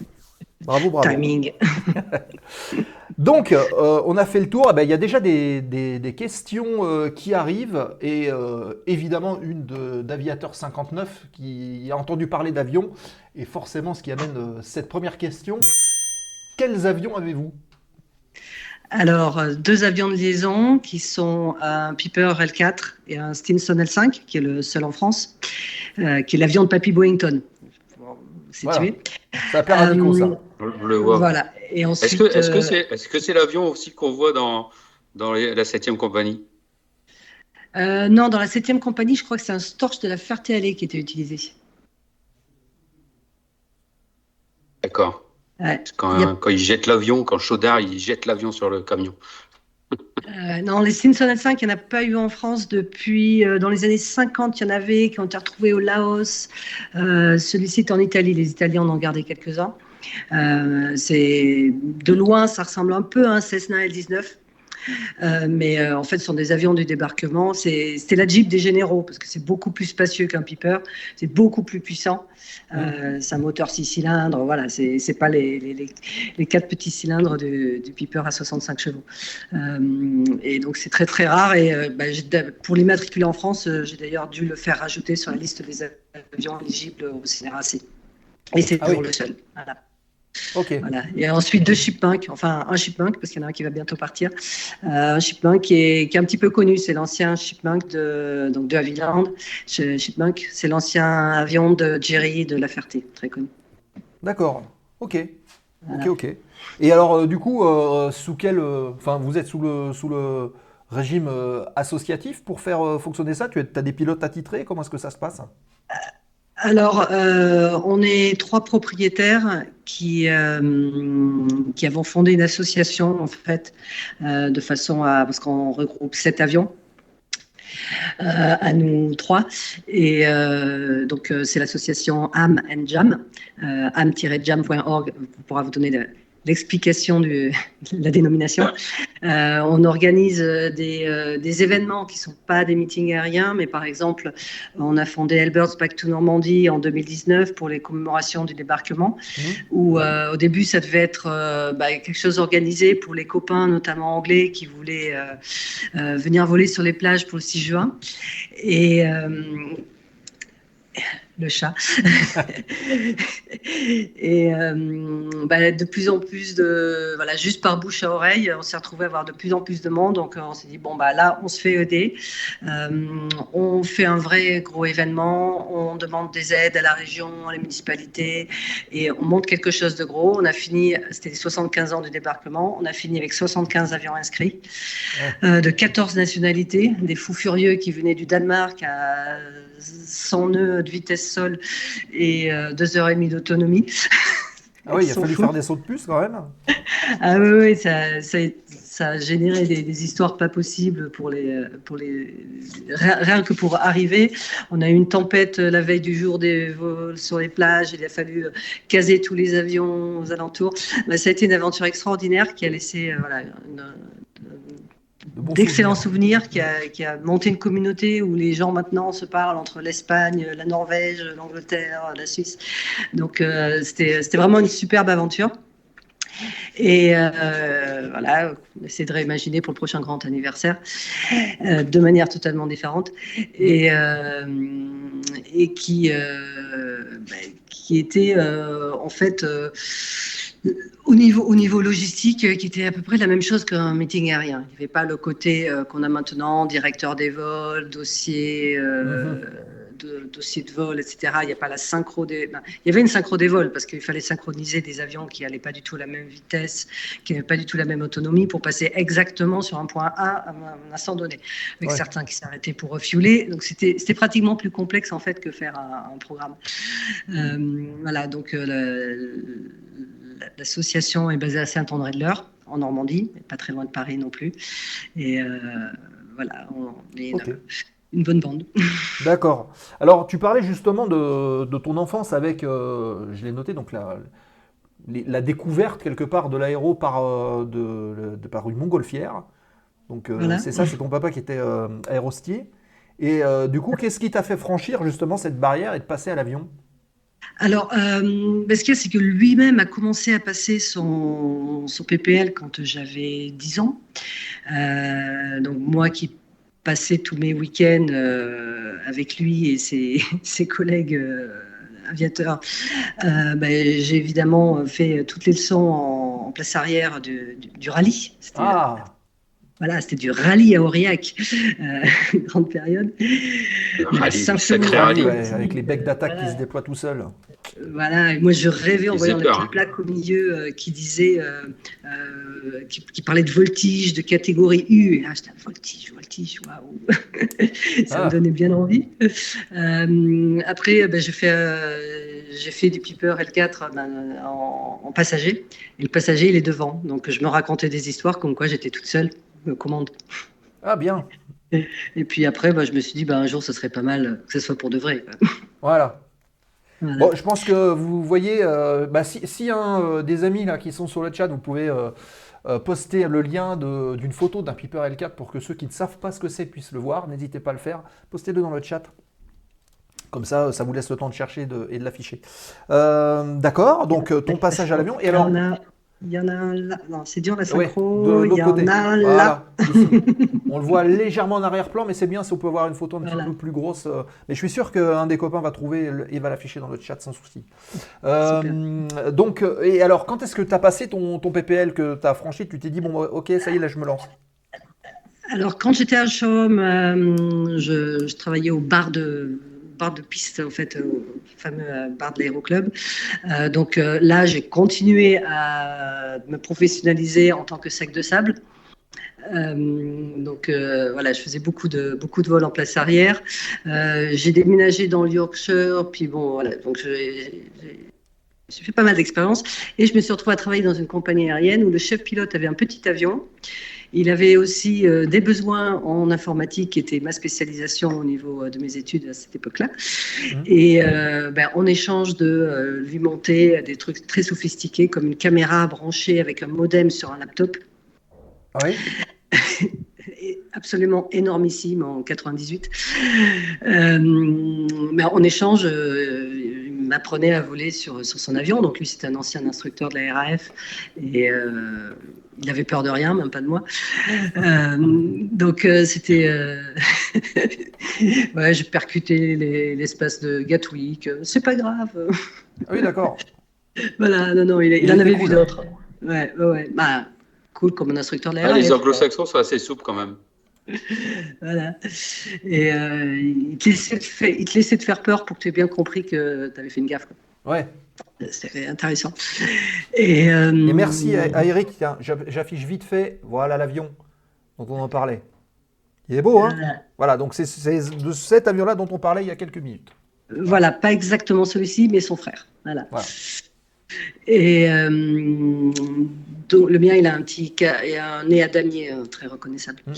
Bravo, bravo. Timing. Donc, euh, on a fait le tour. Eh ben, Il y a déjà des, des- des questions euh, qui arrivent. Et euh, évidemment, une d'Aviateur 59 qui a entendu parler d'avions. Et forcément, ce qui amène euh, cette première question. Quels avions avez-vous? Alors, euh, deux avions de liaison qui sont un Piper L4 et un Stinson L5, qui est le seul en France, euh, qui est l'avion de Papy Boeington. Voilà. Ça Nico, ça. Euh, On le voit. Voilà. Et ensuite, Est-ce que est-ce que c'est est-ce que c'est l'avion aussi qu'on voit dans dans les- la septième compagnie? Euh, non, dans la septième compagnie, je crois que c'est un Storch de la Ferté-Alais qui était utilisé. D'accord. Ouais. Quand, a- quand ils jettent l'avion, quand Chaudard il jette l'avion sur le camion. Euh, non, les Stinson L5, il n'y en a pas eu en France depuis. euh, dans les années 50, il y en avait qui ont été retrouvés au Laos. Euh, Celui-ci est en Italie. Les Italiens en ont gardé quelques-uns. C'est de loin, ça ressemble un peu à un Cessna L19. Euh, mais euh, en fait, ce sont des avions du débarquement. C'est la Jeep des généraux parce que c'est beaucoup plus spacieux qu'un Piper. C'est beaucoup plus puissant. Euh, c'est un moteur 6 cylindres. Voilà, c'est pas les, les, quatre petits cylindres du, du Piper à 65 chevaux. Euh, et donc c'est très très rare. Et bah, pour l'immatriculer en France, j'ai d'ailleurs dû le faire rajouter sur la liste des avions éligibles au CNRAC. Et c'est Ah toujours oui. le seul. Voilà. Ok. Voilà. Et ensuite deux Chipmunk, enfin un Chipmunk parce qu'il y en a un qui va bientôt partir. Euh, un Chipmunk qui est, qui est un petit peu connu, c'est l'ancien Chipmunk de donc de Havilland. Ch- Chipmunk, c'est l'ancien avion de Jerry de La Ferté, très connu. D'accord. Ok. Ok, Voilà. ok. Et alors, euh, du coup, euh, sous quel. Enfin, vous êtes sous le, sous le régime associatif pour faire fonctionner ça? Tu as des pilotes attitrés? Comment est-ce que ça se passe? Alors, euh, on est trois propriétaires qui, euh, qui avons fondé une association, en fait, euh, de façon à. Parce qu'on regroupe sept avions. à nous trois. Et donc, c'est l'association AM and Jam, am-jam.org, pourra vous donner l'explication de la dénomination. Euh, on organise euh, des, euh, des événements qui ne sont pas des meetings aériens, mais par exemple, on a fondé Elbirds Back to Normandie en 2019 pour les commémorations du débarquement, Mhm. où euh, au début, ça devait être bah, quelque chose organisé pour les copains, notamment anglais, qui voulaient venir voler sur les plages pour le 6 juin. Et le chat. et euh, bah, de plus en plus de. Voilà, juste par bouche à oreille, on s'est retrouvé à avoir de plus en plus de monde. Donc on s'est dit, bon, bah, là, on se fait aider. Euh, on fait un vrai gros événement. On demande des aides à la région, à la municipalité. Et on monte quelque chose de gros. On a fini, c'était les 75 ans du débarquement. On a fini avec 75 avions inscrits euh, de 14 nationalités, des fous furieux qui venaient du Danemark à 100 nœuds de vitesse sol et euh, deux heures et demie d'autonomie. Ah oui, il a fallu fous. faire des sauts de puce quand même. Ah oui, oui, ça, ça, ça a généré des, des histoires pas possibles pour les, pour les, rien que pour arriver. On a eu une tempête euh, la veille du jour des vols sur les plages. Il a fallu euh, caser tous les avions aux alentours. Bah, ça a été une aventure extraordinaire qui a laissé euh, voilà, une- d'excellents souvenirs. qui a, qui a monté une communauté où les gens maintenant se parlent entre l'Espagne, la Norvège, l'Angleterre, la Suisse. Donc euh, c'était vraiment une superbe aventure. Et, euh, voilà, on essaie de réimaginer pour le prochain grand anniversaire euh, de manière totalement différente et, et qui, bah, qui était en fait au niveau, au niveau logistique, euh, qui était à peu près la même chose qu'un meeting aérien. Il n'y avait pas le côté euh, qu'on a maintenant, directeur des vols, dossier, euh, de, dossier de vol, etc. Il n'y a pas la synchro des. ben, il y avait une synchro des vols parce qu'il fallait synchroniser des avions qui n'allaient pas du tout à la même vitesse, qui n'avaient pas du tout la même autonomie pour passer exactement sur un point A à un instant donné. Avec Ouais. certains qui s'arrêtaient pour refueler. Donc c'était pratiquement plus complexe en fait que faire un, un programme. Euh, voilà, donc l'association est basée à Saint-André-de-l'Eure, en Normandie, pas très loin de Paris non plus. Et euh, voilà, on est une, bonne bande. D'accord. Alors, tu parlais justement de, de ton enfance avec, euh, je l'ai noté, donc la, découverte quelque part de l'aéro par, euh, de, de- par une montgolfière. Donc, euh, c'est ça, c'est ton papa qui était euh, aérostier. Et euh, du coup, qu'est-ce qui t'a fait franchir justement cette barrière et de passer à l'avion? Alors, euh, ce qu'il y a, c'est que lui-même a commencé à passer son, son PPL quand j'avais 10 ans. Euh, donc, moi qui passais tous mes week-ends euh, avec lui et ses, ses collègues euh, aviateurs, ben, j'ai évidemment fait toutes les leçons en, en place arrière du, du- du rallye. C'était Ah, voilà, c'était du rallye à Aurillac, euh, une grande période. Rallye, sacré rallye. ouais, avec les becs d'attaque qui se déploient tout seuls. Voilà, et moi je rêvais en voyant la petite plaque au milieu euh, qui disait, euh, euh, qui, qui parlait de voltige, de catégorie U. Et là, j'étais voltige, voltige, waouh, ça Ah. me donnait bien envie. Euh, après, ben, j'ai fait, euh, j'ai fait du Piper L4 ben, en, en passager, et le passager il est devant, donc je me racontais des histoires comme quoi j'étais toute seule aux commandes. Ah, bien. Et puis après, ben, je me suis dit, ben, un jour, ce serait pas mal que ce soit pour de vrai. Voilà. Voilà. Bon, je pense que vous voyez, euh, bah, si, si un euh, des amis là qui sont sur le chat, vous pouvez euh, euh, poster le lien d'une photo d'un Piper L4 pour que ceux qui ne savent pas ce que c'est puissent le voir. N'hésitez pas à le faire. Postez-le dans le chat. Comme ça, ça vous laisse le temps de chercher de- et de l'afficher. D'accord, donc ton passage à l'avion. Et alors, Il y en a, un là. Non, c'est dur la synchro. il y en côté. a un là. Voilà. On le voit légèrement en arrière-plan, mais c'est bien si on peut avoir une photo un petit peu plus grosse. euh, Mais je suis sûr qu'un des copains va trouver et va l'afficher dans le chat sans souci. Euh, donc, euh, et alors, quand est-ce que tu as passé ton, ton PPL que tu as franchi? Tu t'es dit, bon, ok, ça y est, là, je me lance. Alors, quand j'étais à Chaume, euh, je, je travaillais au bar de de piste, en fait, au fameux euh, bar de l'aéroclub. Euh, donc euh, là, j'ai continué à me professionnaliser en tant que sac de sable. Donc voilà, je faisais beaucoup de beaucoup de vols en place arrière. J'ai déménagé dans le Yorkshire, puis bon voilà, donc j'ai fait pas mal d'expériences et je me suis retrouvée à travailler dans une compagnie aérienne où le chef pilote avait un petit avion. Il avait aussi euh, des besoins en informatique qui était ma spécialisation au niveau euh, de mes études à cette époque-là. Mhm. Et euh, ben, en échange de lui monter des trucs très sophistiqués comme une caméra branchée avec un modem sur un laptop, Ah oui absolument énormissime en 98. Euh, mais en échange, euh, m'apprenait à voler sur, sur son avion. Donc lui, c'était un ancien instructeur de la RAF et euh, il avait peur de rien, même pas de moi. Euh, donc euh, c'était, euh, ouais, j'ai percuté les- l'espace de Gatwick. C'est pas grave. Ah oui, d'accord. voilà, non, non, il, il Il en avait vu d'autres. Ouais, ouais, ouais. Bah, cool comme un instructeur de la Ah, les RAF. anglo-saxons sont assez souples quand même. Voilà. Et euh, il, te laissait te fa- il te laissait te faire peur pour que tu aies bien compris que tu avais fait une gaffe. quoi. Ouais. C'était intéressant. Et, euh, Et merci à, à Eric. Tiens, j'aff- j'affiche vite fait. Voilà l'avion dont on en parlait. Il est beau, hein? Voilà. Voilà, donc c'est c'est de cet avion-là dont on parlait il y a quelques minutes. Voilà, pas exactement celui-ci, mais son frère. Voilà. Voilà. Et euh, donc, le mien, il a un petit et un nez à damier euh, très reconnaissable. Mm.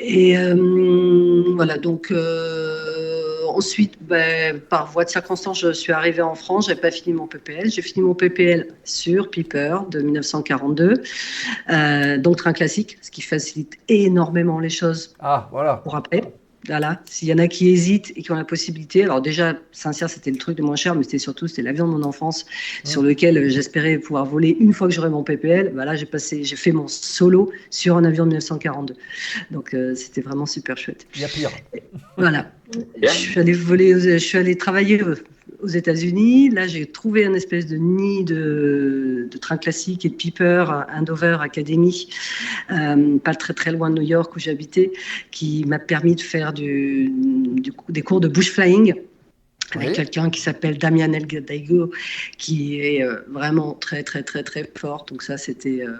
Et euh, voilà, donc euh, ensuite, ben, par voie de circonstance, je suis arrivée en France, j'avais pas fini mon PPL. J'ai fini mon PPL sur Piper de 1942, euh, donc train classique, ce qui facilite énormément les choses Ah, voilà. pour après. Voilà, s'il y en a qui hésitent et qui ont la possibilité, alors déjà, Saint-Cyr, c'était le truc de moins cher, mais c'était surtout, c'était l'avion de mon enfance sur lequel euh, j'espérais pouvoir voler une fois que j'aurais mon PPL. Voilà, j'ai passé, j'ai fait mon solo sur un avion de 1942. Donc, euh, c'était vraiment super chouette. Il y a pire. Voilà. Bien. Je suis allée voler, aux- je suis allée travailler aux États-Unis. Là, j'ai trouvé un espèce de nid de, de train classique et de Piper, un Dover Academy, euh, pas très très loin de New York où j'habitais, qui m'a permis de faire du, du coup- des cours de bush flying avec Oui. quelqu'un qui s'appelle Damian Elgadaigo, qui est euh, vraiment très très très très fort. Donc ça, c'était euh,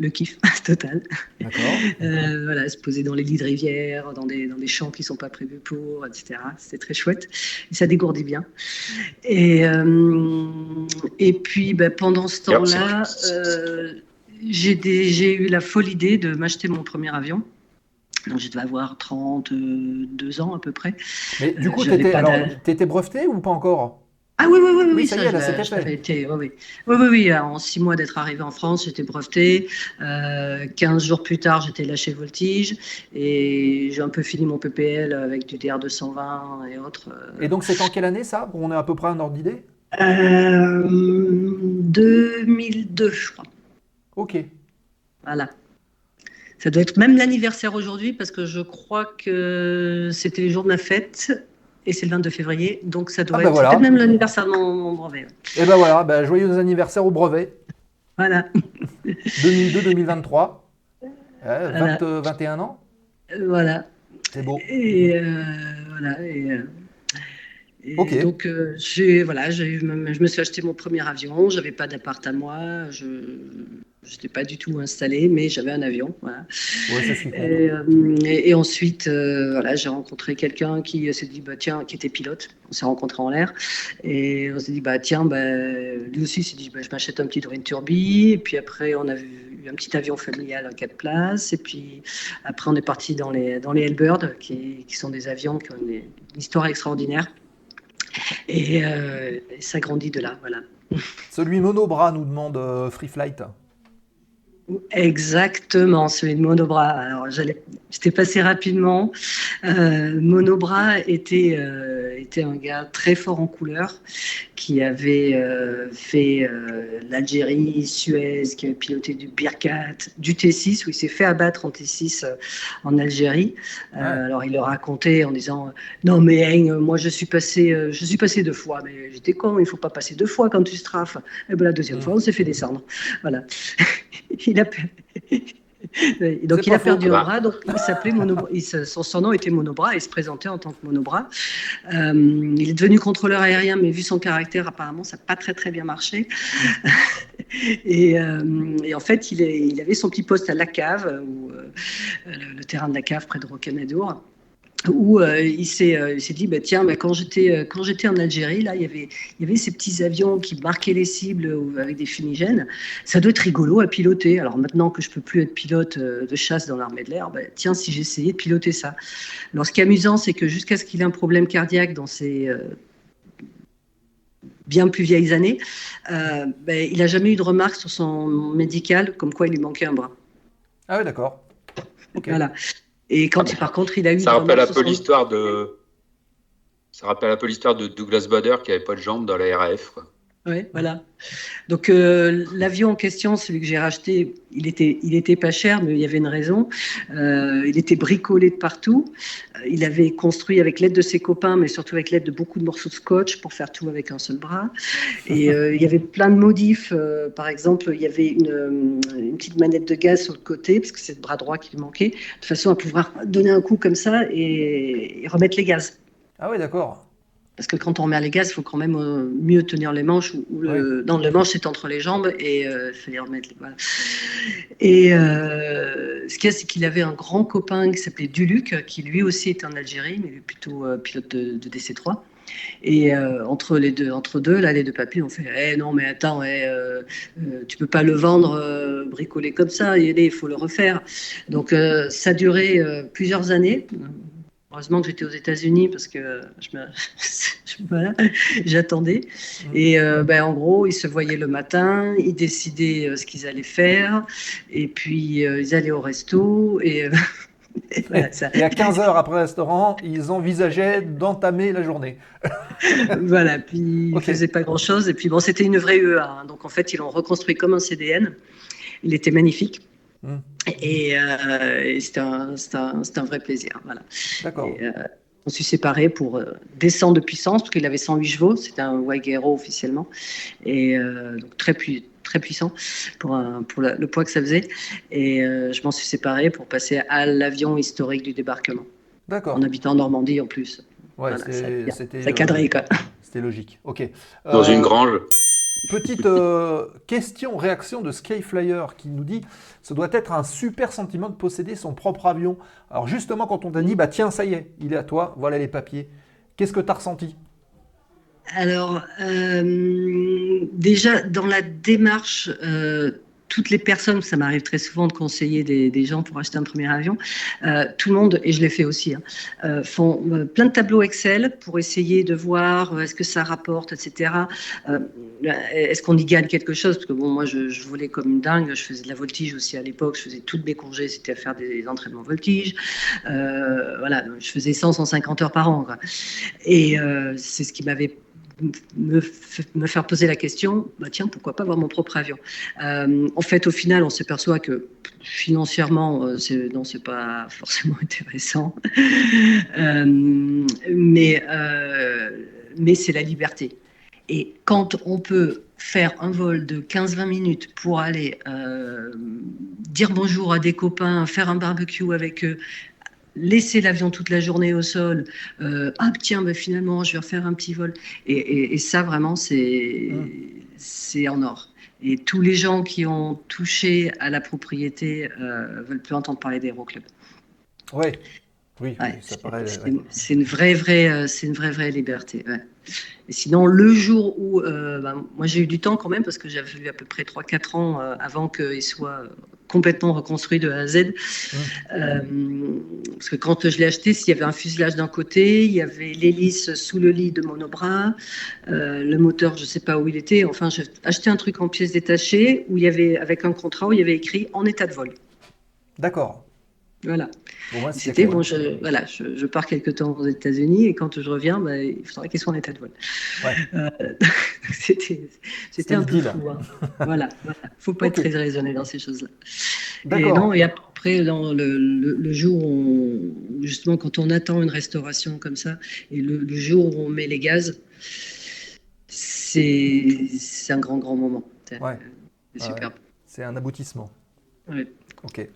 le kiff total. D'accord. Euh, voilà, se poser dans les lits de rivière, dans des, dans des champs qui ne sont pas prévus pour, etc. C'était très chouette. Et ça dégourdit bien. Et, euh, et puis, ben, pendant ce temps-là, euh, j'ai eu la folle idée de m'acheter mon premier avion. Donc, je devais avoir 32 ans à peu près. Mais du coup, t'étais pas alors, de- t'étais breveté ou pas encore? Ah oui, oui, oui, oui, Oui, ça y est, là, c'était fait. été, oui, oui. Oui, oui, oui, en six mois d'être arrivé en France, j'étais breveté. Euh, 15 jours plus tard, j'étais lâché voltige. Et j'ai un peu fini mon PPL avec du DR220 et autres. Et donc, c'est en quelle année ça? On est à peu près un ordre d'idée? Euh, 2002, je crois. Ok. Voilà. Ça doit être même l'anniversaire aujourd'hui parce que je crois que c'était les jours de ma fête et c'est le 22 février. Donc ça doit Ah bah être voilà. peut-être même l'anniversaire de mon, mon brevet. ouais. Et ben voilà, ben, joyeux anniversaire au brevet Voilà. 2002-2023. Ouais, Voilà. 20, euh, 21 ans Euh, Voilà. C'est beau. Et euh, voilà. Et, euh. Donc j'ai voilà, j'ai je me suis acheté mon premier avion. J'avais pas d'appart à moi. Je n'étais pas du tout installé, mais j'avais un avion. Voilà. Ouais, ça suffit. Et, euh, et- et ensuite, euh, voilà, j'ai rencontré quelqu'un qui s'est dit, bah, tiens, qui était pilote. On s'est rencontrés en l'air. Et on s'est dit, bah, tiens, bah, lui aussi s'est dit, bah, je m'achète un petit Twin Turbi. Et puis après, on a eu un petit avion familial à quatre places. Et puis après, on est parti dans les, dans les Hellbird, qui, qui sont des avions qui ont une, une histoire extraordinaire. Et, euh, et ça grandit de là, voilà. Celui monobras nous demande Free Flight. Exactement, celui de Monobras. Alors, j'étais passé rapidement. Euh, Monobras était, euh, était un gars très fort en couleur qui avait euh, fait euh, l'Algérie, Suez, qui avait piloté du Birkat, du T6, où il s'est fait abattre en T6 euh, en Algérie. Ouais. Alors, il le racontait en disant Non, mais hein, moi, je suis, passé, je suis passé deux fois. Mais j'étais con, il ne faut pas passer deux fois quand tu strafes. Et ben, la deuxième Mm. fois, on s'est fait descendre. Voilà. il a donc il a perdu faux. un bras, donc il s'appelait se- son surnom était Monobras et il se présentait en tant que Monobras. Euh, il est devenu contrôleur aérien, mais vu son caractère, apparemment, ça n'a pas très très bien marché. et, euh, et en fait, il, est- il avait son petit poste à La Cave, où, euh, le, le terrain de La Cave près de Rocamadour où euh, il s'est euh, il s'est dit bah, tiens bah, quand j'étais euh, quand j'étais en Algérie là il y avait il y avait ces petits avions qui marquaient les cibles avec des fumigènes. Ça doit être rigolo à piloter. Alors maintenant que je peux plus être pilote de chasse dans l'armée de l'air bah, tiens si j'essayais de piloter ça. Alors ce qui est amusant c'est que jusqu'à ce qu'il ait un problème cardiaque dans ses bien plus vieilles années il a jamais eu de remarque sur son médical comme quoi il lui manquait un bras. Ah oui, d'accord. Voilà et quand il, par contre il a eu Ça rappelle un peu l'histoire de. Ça rappelle un peu l'histoire de Douglas Bader qui avait pas de jambes dans la RAF. quoi. Oui, voilà. Donc euh, l'avion en question, celui que j'ai racheté, il était, il était pas cher, mais il y avait une raison. Euh, il était bricolé de partout. Euh, Il avait construit avec l'aide de ses copains, mais surtout avec l'aide de beaucoup de morceaux de scotch pour faire tout avec un seul bras. Et il y avait plein de modifs. Par exemple, il y avait une, une petite manette de gaz sur le côté, parce que c'est le bras droit qui lui manquait, de façon à pouvoir donner un coup comme ça et, et remettre les gaz. Ah oui, d'accord. Parce que quand on remet les gaz, il faut quand même euh, mieux tenir les manches. Ou, ou le, Non, le manche, c'est entre les jambes et euh, fallait remettre. Voilà. Et euh, ce qu'il y a, c'est qu'il avait un grand copain qui s'appelait Duluc, qui lui aussi était en Algérie, mais lui plutôt pilote de, de DC-3. Et entre les deux, entre deux, là, les deux papiers ont fait Eh non, mais attends, eh, euh, euh, tu peux pas le vendre bricolé comme ça, il faut le refaire. Donc ça a duré plusieurs années. Heureusement que j'étais aux États-Unis parce que je me- je- voilà, j'attendais. Et euh, ben, en gros, ils se voyaient le matin, ils décidaient euh, ce qu'ils allaient faire, et puis euh, ils allaient au resto. Et euh, Voilà, ça. Et à 15h après le restaurant, ils envisageaient d'entamer la journée. Voilà, puis il Ok. faisait pas grand-chose. Et puis bon, c'était une vraie UEA. hein. Donc en fait, ils l'ont reconstruit comme un CDN. Il était magnifique. Hmm. Et, euh, et c'était un, vrai plaisir. Voilà. D'accord. Euh, on s'est séparés pour euh, descendre de puissance, parce qu'il avait 108 chevaux. C'était un Waigero officiellement. Et euh, donc très, pui- très puissant pour, un- pour le, le poids que ça faisait. Et euh, je m'en suis séparé pour passer à l'avion historique du débarquement, D'accord. en habitant en Normandie en plus. Ouais, Voilà, c'est- c'était Ça cadrait, quoi. euh, c'était logique. Ok. Dans une grange. Petite euh, question, réaction de Skyflyer qui nous dit ce doit être un super sentiment de posséder son propre avion. Alors justement, quand on t'a dit bah tiens, ça y est, il est à toi, voilà les papiers. Qu'est-ce que tu as ressenti? Alors, euh, déjà, dans la démarche, euh, toutes les personnes, ça m'arrive très souvent de conseiller des, gens pour acheter un premier avion, euh, tout le monde, et je l'ai fait aussi, hein, euh, font euh, plein de tableaux Excel pour essayer de voir est-ce que ça rapporte, etc. Est-ce qu'on y gagne quelque chose? Parce que bon, moi, je, je volais comme une dingue, je faisais de la voltige aussi à l'époque, je faisais toutes mes congés, c'était à faire des entraînements voltige. Voilà, je faisais 100, 150 heures par an. Et c'est ce qui m'avait me, faire poser la question, bah tiens, pourquoi pas avoir mon propre avion? Euh, En fait, au final, on s'aperçoit que financièrement, euh, c'est, non, pas forcément intéressant, Euh, mais, euh, mais c'est la liberté. Et quand on peut faire un vol de 15-20 minutes pour aller dire bonjour à des copains, faire un barbecue avec eux, laisser l'avion toute la journée au sol, euh, ah tiens, bah, finalement, je vais refaire un petit vol. Et, et- et ça, vraiment, c'est c'est en or. Et tous les gens qui ont touché à la propriété euh, veulent plus entendre parler d'Aéroclub. Ouais. Oui, oui, Ouais, ça c'est paraît. c'est ouais. une, vraie, vraie, euh, c'est une vraie, vraie liberté. ouais. Et sinon, le jour où, euh, ben, moi j'ai eu du temps quand même parce que j'avais eu à peu près 3-4 ans euh, avant qu'il soit complètement reconstruit de A à Z. Euh, parce que quand je l'ai acheté, s'il y avait un fuselage d'un côté, il y avait l'hélice sous le lit de monobras, euh, le moteur, je ne sais pas où il était. Enfin, j'ai acheté un truc en pièces détachées où il y avait, avec un contrat où il y avait écrit en état de vol. D'accord. Voilà. Bon, C'était bon, je, voilà, je, je pars quelque temps aux États-Unis et quand je reviens, bah, il faudrait qu'il soit en état de vol. Ouais. Euh, c'était, un peu fou. hein. voilà, voilà. Faut pas être très raisonné dans ces choses-là. Et non, et après, dans le, le, le jour où, on- justement, quand on attend une restauration comme ça, et le, le jour où on met les gaz, c'est, un grand, grand moment. C'est, Ouais. c'est Ouais. superbe. C'est un aboutissement. Ouais. Ok.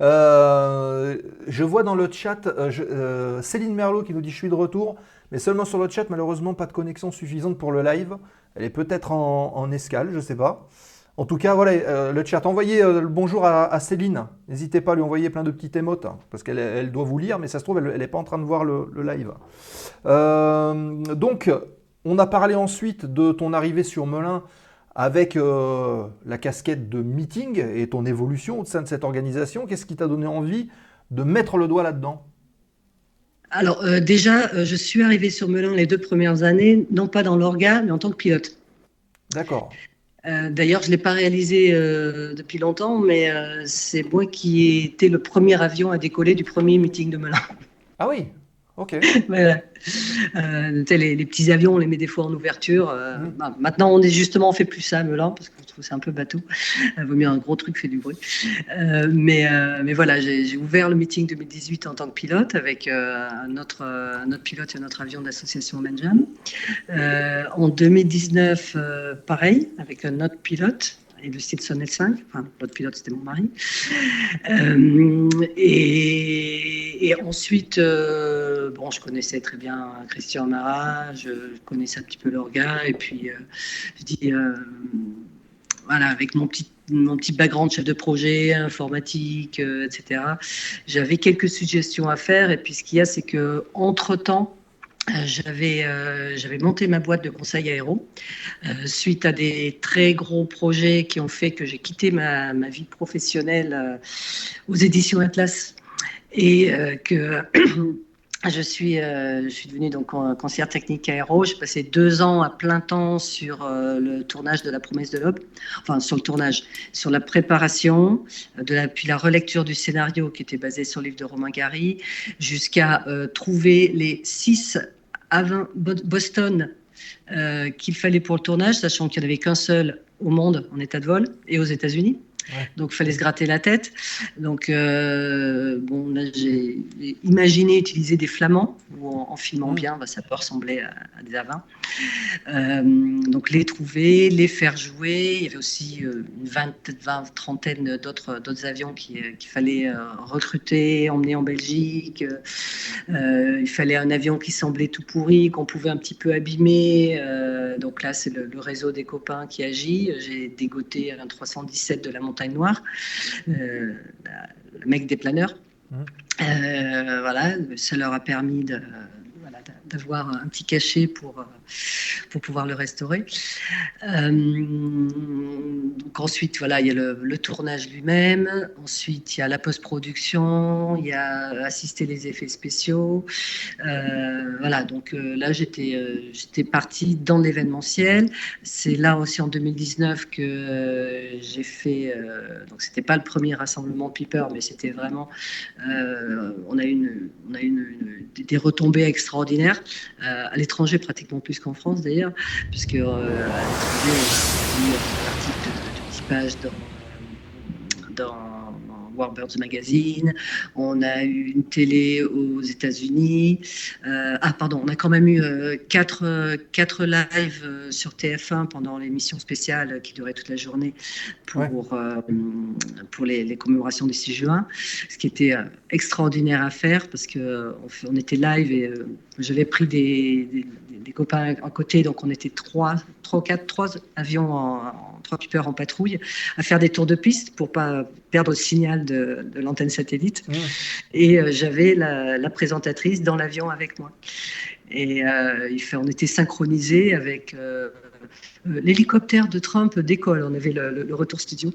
Euh, je vois dans le chat euh, euh, Céline Merlot qui nous dit je suis de retour, mais seulement sur le chat, malheureusement pas de connexion suffisante pour le live. Elle est peut-être en, escale, je sais pas. En tout cas, voilà, le chat. Envoyez le bonjour à, Céline. N'hésitez pas à lui envoyer plein de petites émotes, hein, parce qu'elle elle doit vous lire, mais ça se trouve, elle n'est pas en train de voir le, le live. Donc, on a parlé ensuite de ton arrivée sur Melun avec euh, la casquette de meeting et ton évolution au sein de cette organisation. Qu'est-ce qui t'a donné envie de mettre le doigt là-dedans? Alors, euh, déjà, euh, je suis arrivée sur Melun les deux premières années, non pas dans l'orga, mais en tant que pilote. D'accord. D'ailleurs, je ne l'ai pas réalisé depuis longtemps, mais c'est moi qui ai été le premier avion à décoller du premier meeting de Melun. Ah oui, ok. Euh, les, les petits avions, on les met des fois en ouverture. euh, Mhm. bah, maintenant, on est justement, on fait plus ça à Melun parce je trouve que c'est un peu bateau. Il vaut mieux un gros truc fait du bruit. Euh, mais, euh, mais voilà, j'ai ouvert le meeting 2018 en tant que pilote avec euh, euh, un autre pilote et un autre avion d'association Menjam. Euh, en 2019, euh, pareil, avec un autre pilote et le Stilson L5. Enfin, l'autre pilote, c'était mon mari. Euh, et, et ensuite, euh, bon, je connaissais très bien Christian Marat, je connaissais un petit peu l'orga, et puis euh, je dis, euh, voilà, avec mon petit, mon petit background chef de projet, informatique, euh, etc., j'avais quelques suggestions à faire, et puis ce qu'il y a, c'est que entre temps, j'avais monté ma boîte de conseil aéro suite à des très gros projets qui ont fait que j'ai quitté ma, ma vie professionnelle aux éditions Atlas et que je suis, euh, je suis devenue donc con- conseillère technique aéro. J'ai passé deux ans à plein temps sur euh, le tournage de La Promesse de l'Aube. Enfin, sur le tournage, sur la préparation, euh, la, puis la relecture du scénario qui était basé sur le livre de Romain Gary, jusqu'à trouver les six à 20 Bo- Boston qu'il fallait pour le tournage, sachant qu'il n'y en avait qu'un seul au monde en état de vol et aux États-Unis. Ouais. Donc, il fallait se gratter la tête. Donc, euh, bon, là, j'ai imaginé utiliser des flamands, où en, en filmant bien, bah, ça peut ressembler à, à des avins. Euh, donc, les trouver, les faire jouer. Il y avait aussi euh, une vingtaine, vingt, trentaine d'autres, d'autres avions qui- qu'il fallait euh, recruter, emmener en Belgique. Il fallait un avion qui semblait tout pourri, qu'on pouvait un petit peu abîmer. Donc là, c'est le, le réseau des copains qui agit. J'ai dégoté un 317 de la Montagne Noire, euh, le mec des planeurs. Mhm. Euh, voilà, ça leur a permis de, voilà, d'avoir un petit cachet pour, euh, pour pouvoir le restaurer. Euh, donc ensuite, voilà, il y a le, tournage lui-même. Ensuite, il y a la post-production, il y a assister les effets spéciaux. Euh, voilà, donc euh, là, j'étais j'étais partie dans l'événementiel. C'est là aussi en 2019 que j'ai fait. donc, c'était pas le premier rassemblement Piper, mais c'était vraiment. on a eu une, on a une- des- retombées extraordinaires à l'étranger, pratiquement plus qu'en France d'ailleurs, puisque euh, à l'étranger, on a eu un article de, de 10 pages dans, dans Warbirds Magazine. On a eu une télé aux États-Unis. Euh, ah, pardon, on a quand même eu euh, quatre, euh, quatre lives sur TF1 pendant l'émission spéciale qui durait toute la journée pour, pour les, les commémorations du 6 juin, ce qui était extraordinaire à faire parce euh, on, était live et j'avais pris des, des, des copains à côté, donc on était trois, trois, quatre, trois avions, en, en- trois pipeurs en patrouille à faire des tours de piste pour pas perdre le signal de, de l'antenne satellite. Mmh. Et euh, j'avais la, la présentatrice dans l'avion avec moi. Et euh, il fait, on était synchronisés avec euh, euh, l'hélicoptère de Trump décolle. On avait le, le- le retour studio.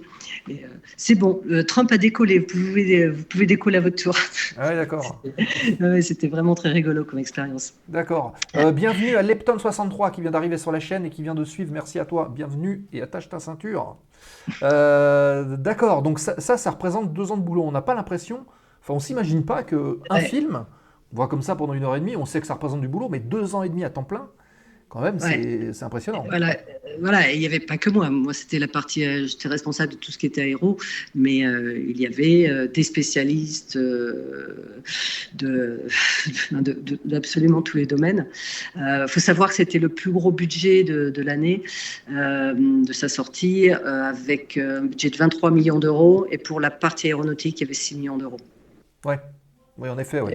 Euh, c'est bon, euh, Trump a décollé. Vous pouvez, vous pouvez décoller à votre tour. Ah ouais, d'accord. C'était vraiment très rigolo comme expérience. D'accord. Euh, bienvenue à Lepton63 qui vient d'arriver sur la chaîne et qui vient de suivre. Merci à toi. Bienvenue et attache ta ceinture. Euh, D'accord. Donc ça, ça, ça représente deux ans de boulot. On n'a pas l'impression, enfin, on s'imagine pas que un Ouais. film, on voit comme ça pendant une heure et demie, on sait que ça représente du boulot, mais deux ans et demi à temps plein, quand même, c'est c'est impressionnant. Voilà, euh, voilà, et il n'y avait pas que moi. Moi, c'était la partie, euh, j'étais responsable de tout ce qui était aéro, mais euh, il y avait euh, des spécialistes de, d'absolument tous les domaines. Il faut savoir que c'était le plus gros budget de, de l'année, de sa sortie, avec un budget de 23 millions d'euros, et pour la partie aéronautique, il y avait 6 millions d'euros. Ouais. Oui, en effet, oui.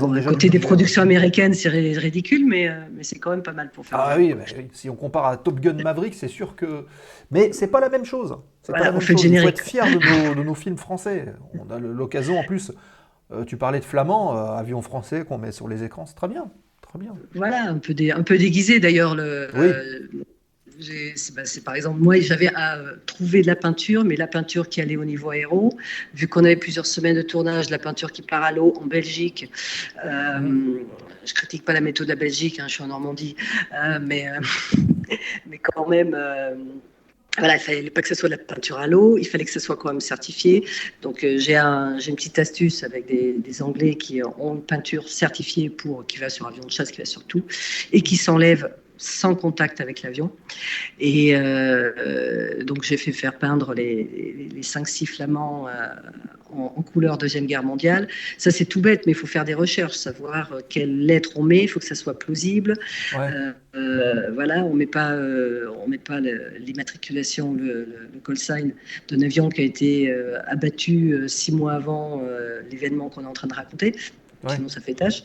Bon, déjà côté des productions américaines, c'est ri- ridicule, mais, euh, mais c'est quand même pas mal pour faire. Ah oui, si on compare à Top Gun Maverick, c'est sûr que. Mais c'est pas la même chose. C'est Voilà, pas la on même fait chose. Il faut générique. être fier de nos, de nos films français. On a l'occasion, en plus, euh, tu parlais de Flamand, euh, avion français qu'on met sur les écrans, c'est très bien. Très bien. Voilà, un peu, dé- un peu déguisé d'ailleurs. Le, Oui. Bah, c'est par exemple, moi j'avais à trouver de la peinture, mais la peinture qui allait au niveau aéro, vu qu'on avait plusieurs semaines de tournage, la peinture qui part à l'eau en Belgique. euh, je critique pas la méthode de la Belgique, hein, je suis en Normandie, euh, mais, euh, mais quand même. euh, voilà, il fallait pas que ce soit de la peinture à l'eau, il fallait que ce soit quand même certifié. Donc j'ai un, une petite astuce avec des, des Anglais qui ont une peinture certifiée pour qui va sur avion de chasse, qui va sur tout, et qui s'enlève sans contact avec l'avion. Et euh, euh, donc j'ai fait faire peindre les, les, les 5-6 flamands euh, en, en couleur Deuxième Guerre mondiale. Ça c'est tout bête, mais il faut faire des recherches, savoir euh, quelle lettre on met, il faut que ça soit plausible. Ouais. Euh, voilà, on met pas, on met pas l'immatriculation, le, le, le call sign d'un avion qui a été abattu six mois avant l'événement qu'on est en train de raconter. Sinon, ça fait tâche.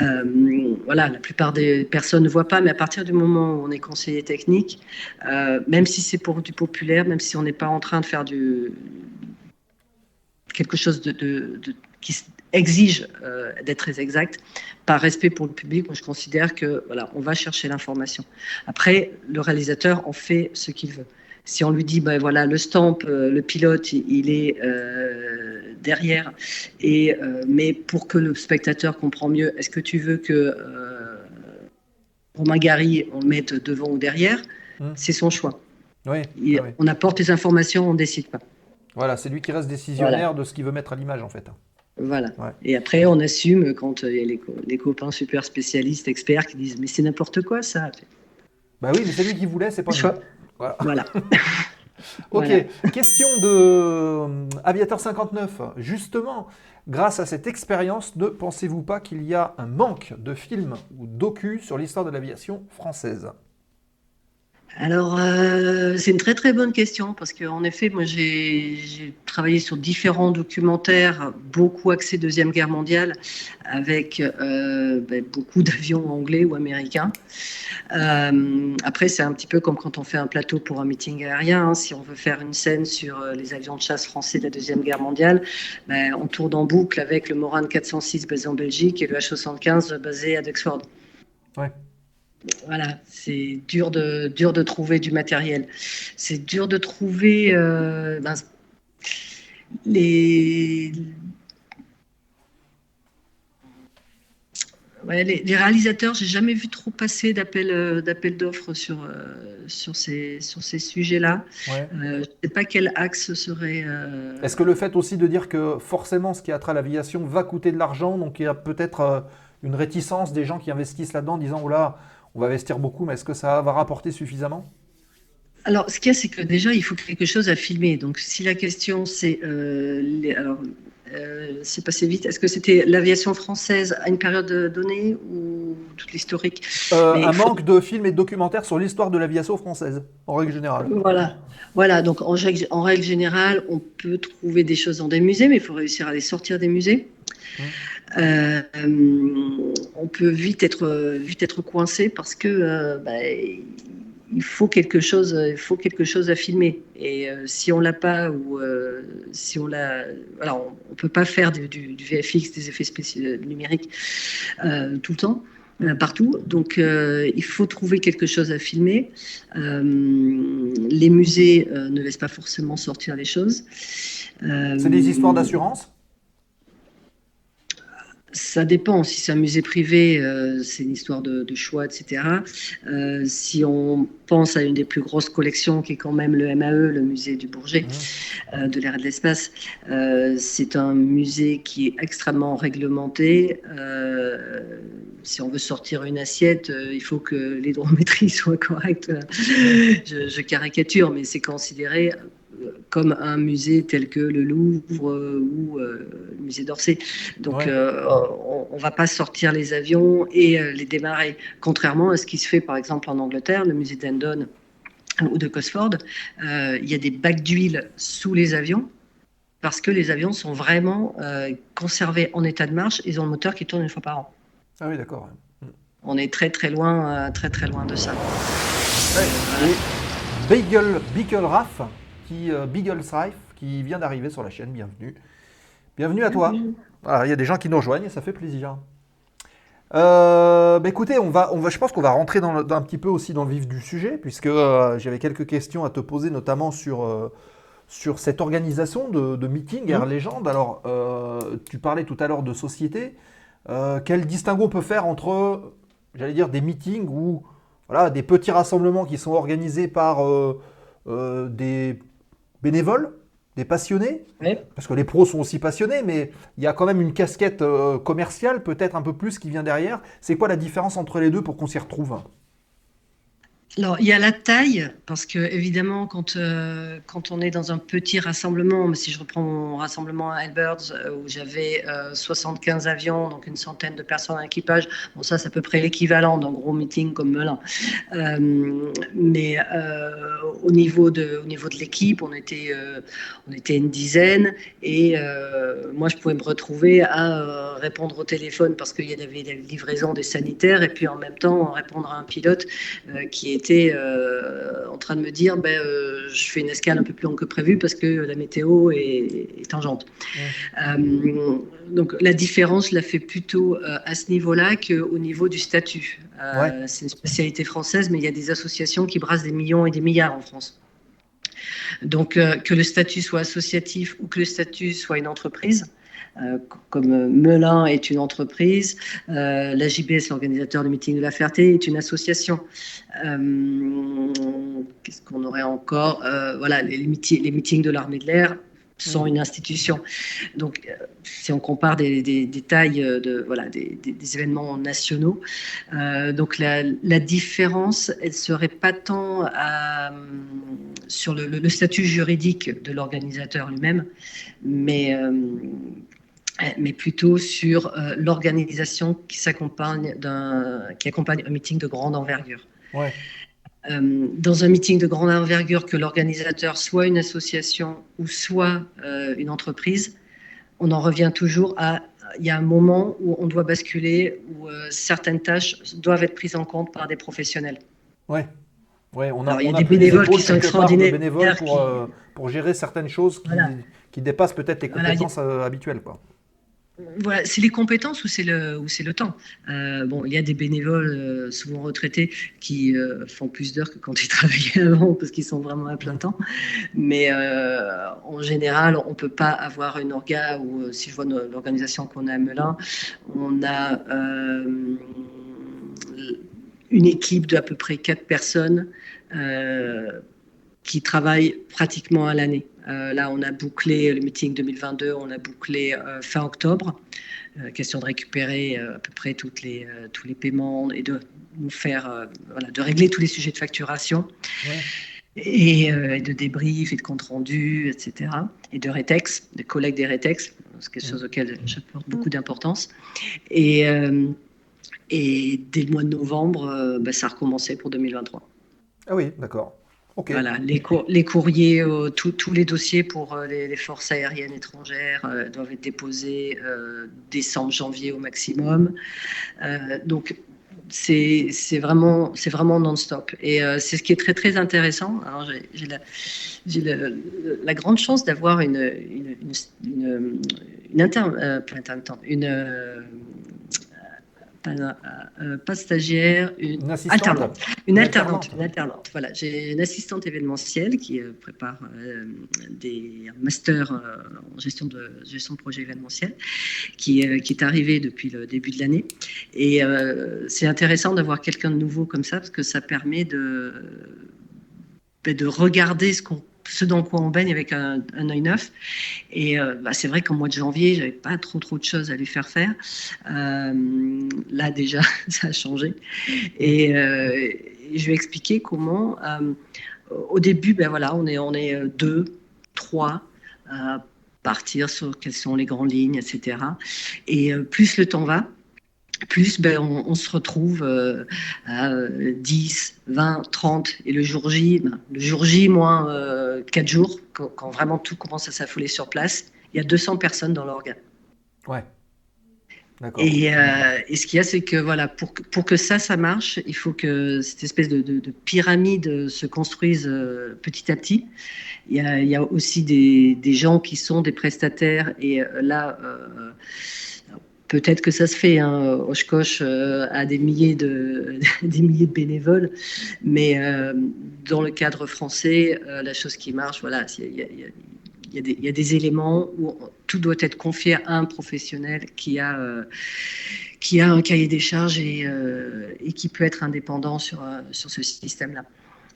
Euh, voilà, la plupart des personnes ne voient pas, mais à partir du moment où on est conseiller technique, euh, même si c'est pour du populaire, même si on n'est pas en train de faire quelque chose qui exige euh, d'être très exact, par respect pour le public, moi je considère que voilà, on va chercher l'information. Après, le réalisateur en fait ce qu'il veut. Si on lui dit, ben voilà, le stamp, euh, le pilote, il est euh, derrière. Et, euh, mais pour que le spectateur comprenne mieux, est-ce que tu veux que euh, Romain Gary, on le mette devant ou derrière? Hmm. C'est son choix. Oui, Il- oui. On apporte les informations, on décide pas. Voilà, c'est lui qui reste décisionnaire de ce qu'il veut mettre à l'image en fait. Voilà. Ouais. Et après, on assume quand il y a les, co- les copains super spécialistes, experts qui disent Mais c'est n'importe quoi ça. Bah oui, mais c'est lui qui voulait, c'est pas nous. Voilà. Voilà. Ok, Voilà. question de euh, Aviateur 59. Justement, grâce à cette expérience, ne pensez-vous pas qu'il y a un manque de films ou docu sur l'histoire de l'aviation française? Alors, euh, c'est une très très bonne question parce qu'en effet, moi j'ai travaillé sur différents documentaires, beaucoup axés Deuxième Guerre mondiale, avec euh, ben, beaucoup d'avions anglais ou américains. Euh, après, c'est un petit peu comme quand on fait un plateau pour un meeting aérien. hein. Si on veut faire une scène sur les avions de chasse français de la Deuxième Guerre mondiale, ben, on tourne en boucle avec le Morane 406 basé en Belgique et le H75 basé à Duxford. Ouais. Voilà, c'est dur de, dur de trouver du matériel. C'est dur de trouver euh, ben, les, ouais, les, les réalisateurs. J'ai jamais vu trop passer d'appels euh, d'appels d'offres sur, euh, sur ces, sur ces sujets-là. Ouais. Je ne sais pas quel axe serait. Est-ce que le fait aussi de dire que forcément ce qui a trait à l'aviation va coûter de l'argent, donc il y a peut-être une réticence des gens qui investissent là-dedans en disant oh là, on va investir beaucoup, mais est-ce que ça va rapporter suffisamment? Alors, ce qu'il y a, c'est que déjà, il faut quelque chose à filmer. Donc, si la question, c'est. euh, les- alors, euh, c'est passé vite. Est-ce que c'était l'aviation française à une période donnée ou toute l'historique? Euh, Un faut- manque de films et de documentaires sur l'histoire de l'aviation française, en règle générale. Voilà. Voilà. Donc, en règle, en règle générale, on peut trouver des choses dans des musées, mais il faut réussir à les sortir des musées. Euh, on peut vite être, vite être coincé parce que euh, bah, il faut quelque chose, il faut quelque chose à filmer. Et euh, si on l'a pas ou si on l'a, voilà, on, peut pas faire du, VFX, des effets spéciaux numériques tout le temps. Partout, donc il faut trouver quelque chose à filmer. Les musées ne laissent pas forcément sortir les choses. C'est des histoires d'assurance? Ça dépend. Si c'est un musée privé, euh, c'est une histoire de, de choix, etc. Euh, si on pense à une des plus grosses collections, qui est quand même le MAE, le musée du Bourget, euh, de l'air et de l'espace, c'est un musée qui est extrêmement réglementé. Si on veut sortir une assiette, il faut que l'hydrométrie soit correcte. Je, je caricature, mais c'est considéré comme un musée tel que le Louvre euh, ou euh, le musée d'Orsay. Donc, Ouais. euh, on ne va pas sortir les avions et les démarrer. Contrairement à ce qui se fait, par exemple, en Angleterre, le musée d'Hendon ou de Cosford, il y a des bacs d'huile sous les avions parce que les avions sont vraiment euh, conservés en état de marche. Ils ont le moteur qui tourne une fois par an. Ah oui, d'accord. On est très très loin, euh, très très loin de ça. Et Beagle, Beagle Raff, qui, euh, Beagle Strife, qui vient d'arriver sur la chaîne, bienvenue. Bienvenue à toi. Il y a des gens qui nous rejoignent et ça fait plaisir. Euh, bah écoutez, on va, on va, je pense qu'on va rentrer dans, le- dans un petit peu aussi dans le vif du sujet, puisque euh, j'avais quelques questions à te poser, notamment sur, euh, sur cette organisation de, de meeting Air Légende. Alors, tu parlais tout à l'heure de société. Quel distinguo on peut faire entre, j'allais dire, des meetings ou voilà, des petits rassemblements qui sont organisés par des bénévoles, des passionnés parce que les pros sont aussi passionnés, mais il y a quand même une casquette euh, commerciale, peut-être un peu plus, qui vient derrière. C'est quoi la différence entre les deux pour qu'on s'y retrouve? Alors, il y a la taille, parce que évidemment, quand, euh, quand on est dans un petit rassemblement, mais si je reprends mon rassemblement à Elbirds, euh, où j'avais euh, 75 avions, donc une centaine de personnes en équipage, bon, ça, c'est à peu près l'équivalent d'un gros meeting comme Melun. Euh, mais euh, au niveau de, au niveau de l'équipe, on, était, euh, on était une dizaine, et euh, moi, je pouvais me retrouver à euh, répondre au téléphone parce qu'il y avait des livraisons des sanitaires, et puis en même temps, répondre à un pilote euh, qui euh, en train de me dire ben, euh, je fais une escale un peu plus longue que prévu parce que la météo est, est tangente. Euh, donc la différence, la fais plutôt à ce niveau-là qu'au niveau du statut. C'est une spécialité française, mais il y a des associations qui brassent des millions et des milliards en France. Donc, que le statut soit associatif ou que le statut soit une entreprise, comme euh, Melun est une entreprise, euh, la JBS, l'organisateur du meeting de la Ferté, est une association. Euh, Qu'est-ce qu'on aurait encore Euh, Voilà, les, les meeti- les meetings de l'armée de l'air sont une institution. Donc, euh, si on compare des, des- des euh, de voilà des, événements nationaux, euh, donc la, différence, elle serait pas tant sur le, statut juridique de l'organisateur lui-même, mais euh, mais plutôt sur euh, l'organisation qui s'accompagne d'un qui accompagne un meeting de grande envergure. Ouais. Euh, dans un meeting de grande envergure, que l'organisateur soit une association ou soit euh, une entreprise, on en revient toujours à il y a un moment où on doit basculer, où euh, certaines tâches doivent être prises en compte par des professionnels. Ouais. Ouais, on a, Alors, il y a on a des bénévoles qui sont extraordinaires, bénévoles pour, qui- euh, pour gérer certaines choses qui, Voilà. qui dépassent peut-être les Voilà, a- compétences euh, habituelles. Quoi. Voilà, c'est les compétences ou c'est le temps. Euh, bon, il y a des bénévoles euh, souvent retraités qui euh, font plus d'heures que quand ils travaillaient avant parce qu'ils sont vraiment à plein temps. Mais en général, on peut pas avoir une orga ou si je vois l'organisation qu'on a à Melun, on a une équipe d'à peu près quatre personnes qui travaillent pratiquement à l'année. Euh, là, on a bouclé le meeting 2022, on a bouclé euh, fin octobre. Euh, question de récupérer à peu près toutes les, tous les paiements et de nous faire, voilà, de régler tous les sujets de facturation. Ouais. Et, euh, et de débrief et de compte rendu, etc. Et de rétex, des collègues des rétex, c'est quelque chose auquel j'apporte beaucoup d'importance. Et, euh, et dès le mois de novembre, euh, bah, ça a recommencé pour 2023. Ah oui, d'accord. Voilà, les, cour- les courriers, euh, tous- les dossiers pour euh, les, forces aériennes étrangères euh, doivent être déposés décembre, janvier au maximum. Donc, c'est vraiment, vraiment non-stop. Et c'est ce qui est très, très intéressant. J'ai- la, grande chance d'avoir une, une, une, une, une inter- une. Euh, pas, euh, pas stagiaire, une, Une assistante. alternante. Une Une alternante, alternante. une alternante. Voilà, j'ai une assistante événementielle qui euh, prépare euh, des un master euh, en gestion de gestion de projet événementiel, qui, qui est arrivée depuis le début de l'année. Et c'est intéressant d'avoir quelqu'un de nouveau comme ça parce que ça permet de ben, de regarder ce qu'on ce dans quoi on baigne avec un, œil neuf. Et euh, bah, c'est vrai qu'en mois de janvier, j'avais pas trop trop de choses à lui faire faire. Euh, là déjà, ça a changé. Et, euh, je vais expliquer comment. au début, ben voilà, on est on est deux, trois partir sur quelles sont les grandes lignes, etc. Et plus le temps va, plus ben, on, on se retrouve euh, à euh, 10, 20, 30 et le jour J, ben, le jour J moins euh, 4 jours, quand, quand vraiment tout commence à s'affoler sur place, il y a 200 personnes dans l'organe. Ouais. Et, euh, et ce qu'il y a, c'est que voilà, pour que, pour que ça, ça marche, il faut que cette espèce de, de- de pyramide se construise euh, petit à petit. Il y a, il y a aussi des, des gens qui sont des prestataires, et là, euh, peut-être que ça se fait, hein, Oshkosh euh, a des milliers, de, des milliers de bénévoles, mais euh, dans le cadre français, euh, la chose qui marche, voilà, il y a- des, éléments où tout doit être confié à un professionnel qui a, qui a un cahier des charges et, qui peut être indépendant sur, sur ce système-là.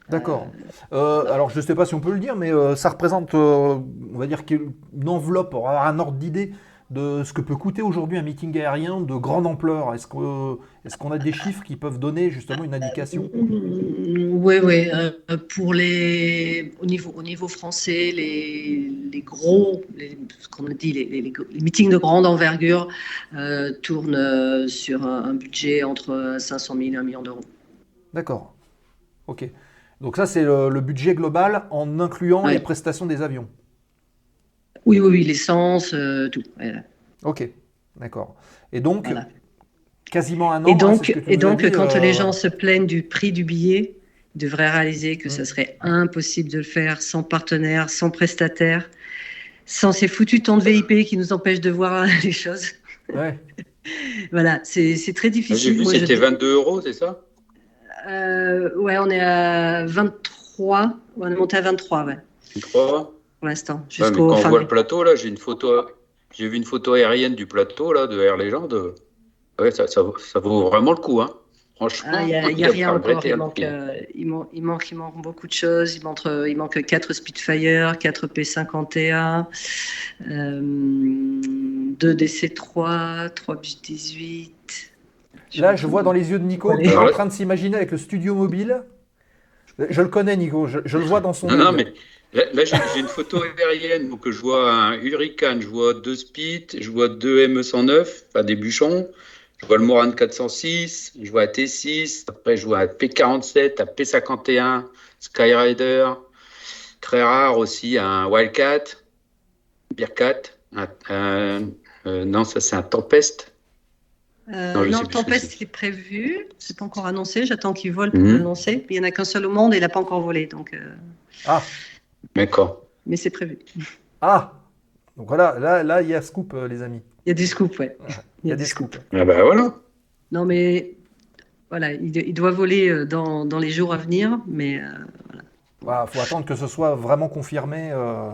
D'accord. Alors, je ne sais pas si on peut le dire, mais ça représente, on va dire, qu'une enveloppe, avoir un ordre d'idée de ce que peut coûter aujourd'hui un meeting aérien de grande ampleur. Est-ce qu'on a des chiffres qui peuvent donner justement une indication? Oui, oui. euh, pour les, au niveau, au niveau français, les, les gros, les- ce qu'on a dit, les, meetings de grande envergure euh, tournent euh, sur un, un budget entre 500 000 et 1 million d'euros. D'accord. Ok. Donc ça, c'est le, le budget global en incluant Ouais. les prestations des avions. Oui, oui, oui, l'essence, euh, tout. voilà. Ok. D'accord. Et donc, Voilà. quasiment un an. Et hein, donc, et donc dit, quand euh, les gens se plaignent du prix du billet, ils devraient réaliser que Mm. ça serait impossible de le faire sans partenaire, sans prestataire, sans ces foutus temps de VIP qui nous empêchent de voir les choses. Ouais. Voilà, c'est c'est très J'ai difficile. vu, Moi, je- c'était 22 euros, c'est ça? Euh, ouais, on est à 23. On est monté à 23, ouais. 3. Pour l'instant. Quand on voit mai. le plateau, là, j'ai une photo, j'ai vu une photo aérienne du plateau là de Air Legend. Ouais, ça, ça, vaut- ça vaut vraiment le coup, hein. Franchement, Ah, Il n'y a, il rien encore. regretter, Il manque, euh, il, man- il, manque, il manque beaucoup de choses. Il manque, euh, il manque 4 Spitfire, 4 P51, euh, 2 DC3, 3 Bus 18. Là, je vois dans les yeux de Nico qu'il est en train de s'imaginer avec le studio mobile. Je le connais, Nico. Je, je le vois dans son. Non, non, mais là, là, j'ai une photo aérienne donc je vois un Hurricane, je vois deux Spit, je vois deux ME109, enfin des bûchons, je vois le Moran 406, je vois un T6, après je vois un P47, un P51, Skyrider, très rare aussi un Wildcat, Bearcat, un, un- euh, non, ça c'est un Tempest. Euh, Non, non, Tempest, il est prévu. C'est pas encore annoncé. J'attends qu'il vole pour Mhm. l'annoncer. Il n'y en a qu'un seul au monde et il n'a pas encore volé. Donc, euh, Ah, D'accord. mais c'est prévu. ah. Donc voilà, là, là, il y a scoop, euh, les amis. Il y a des scoops, ouais. Il y a des scoops. Ah bah voilà. Non, mais voilà, il, il doit voler euh, dans, dans les jours à venir. Mais euh, Voilà, faut attendre que ce soit vraiment confirmé. euh,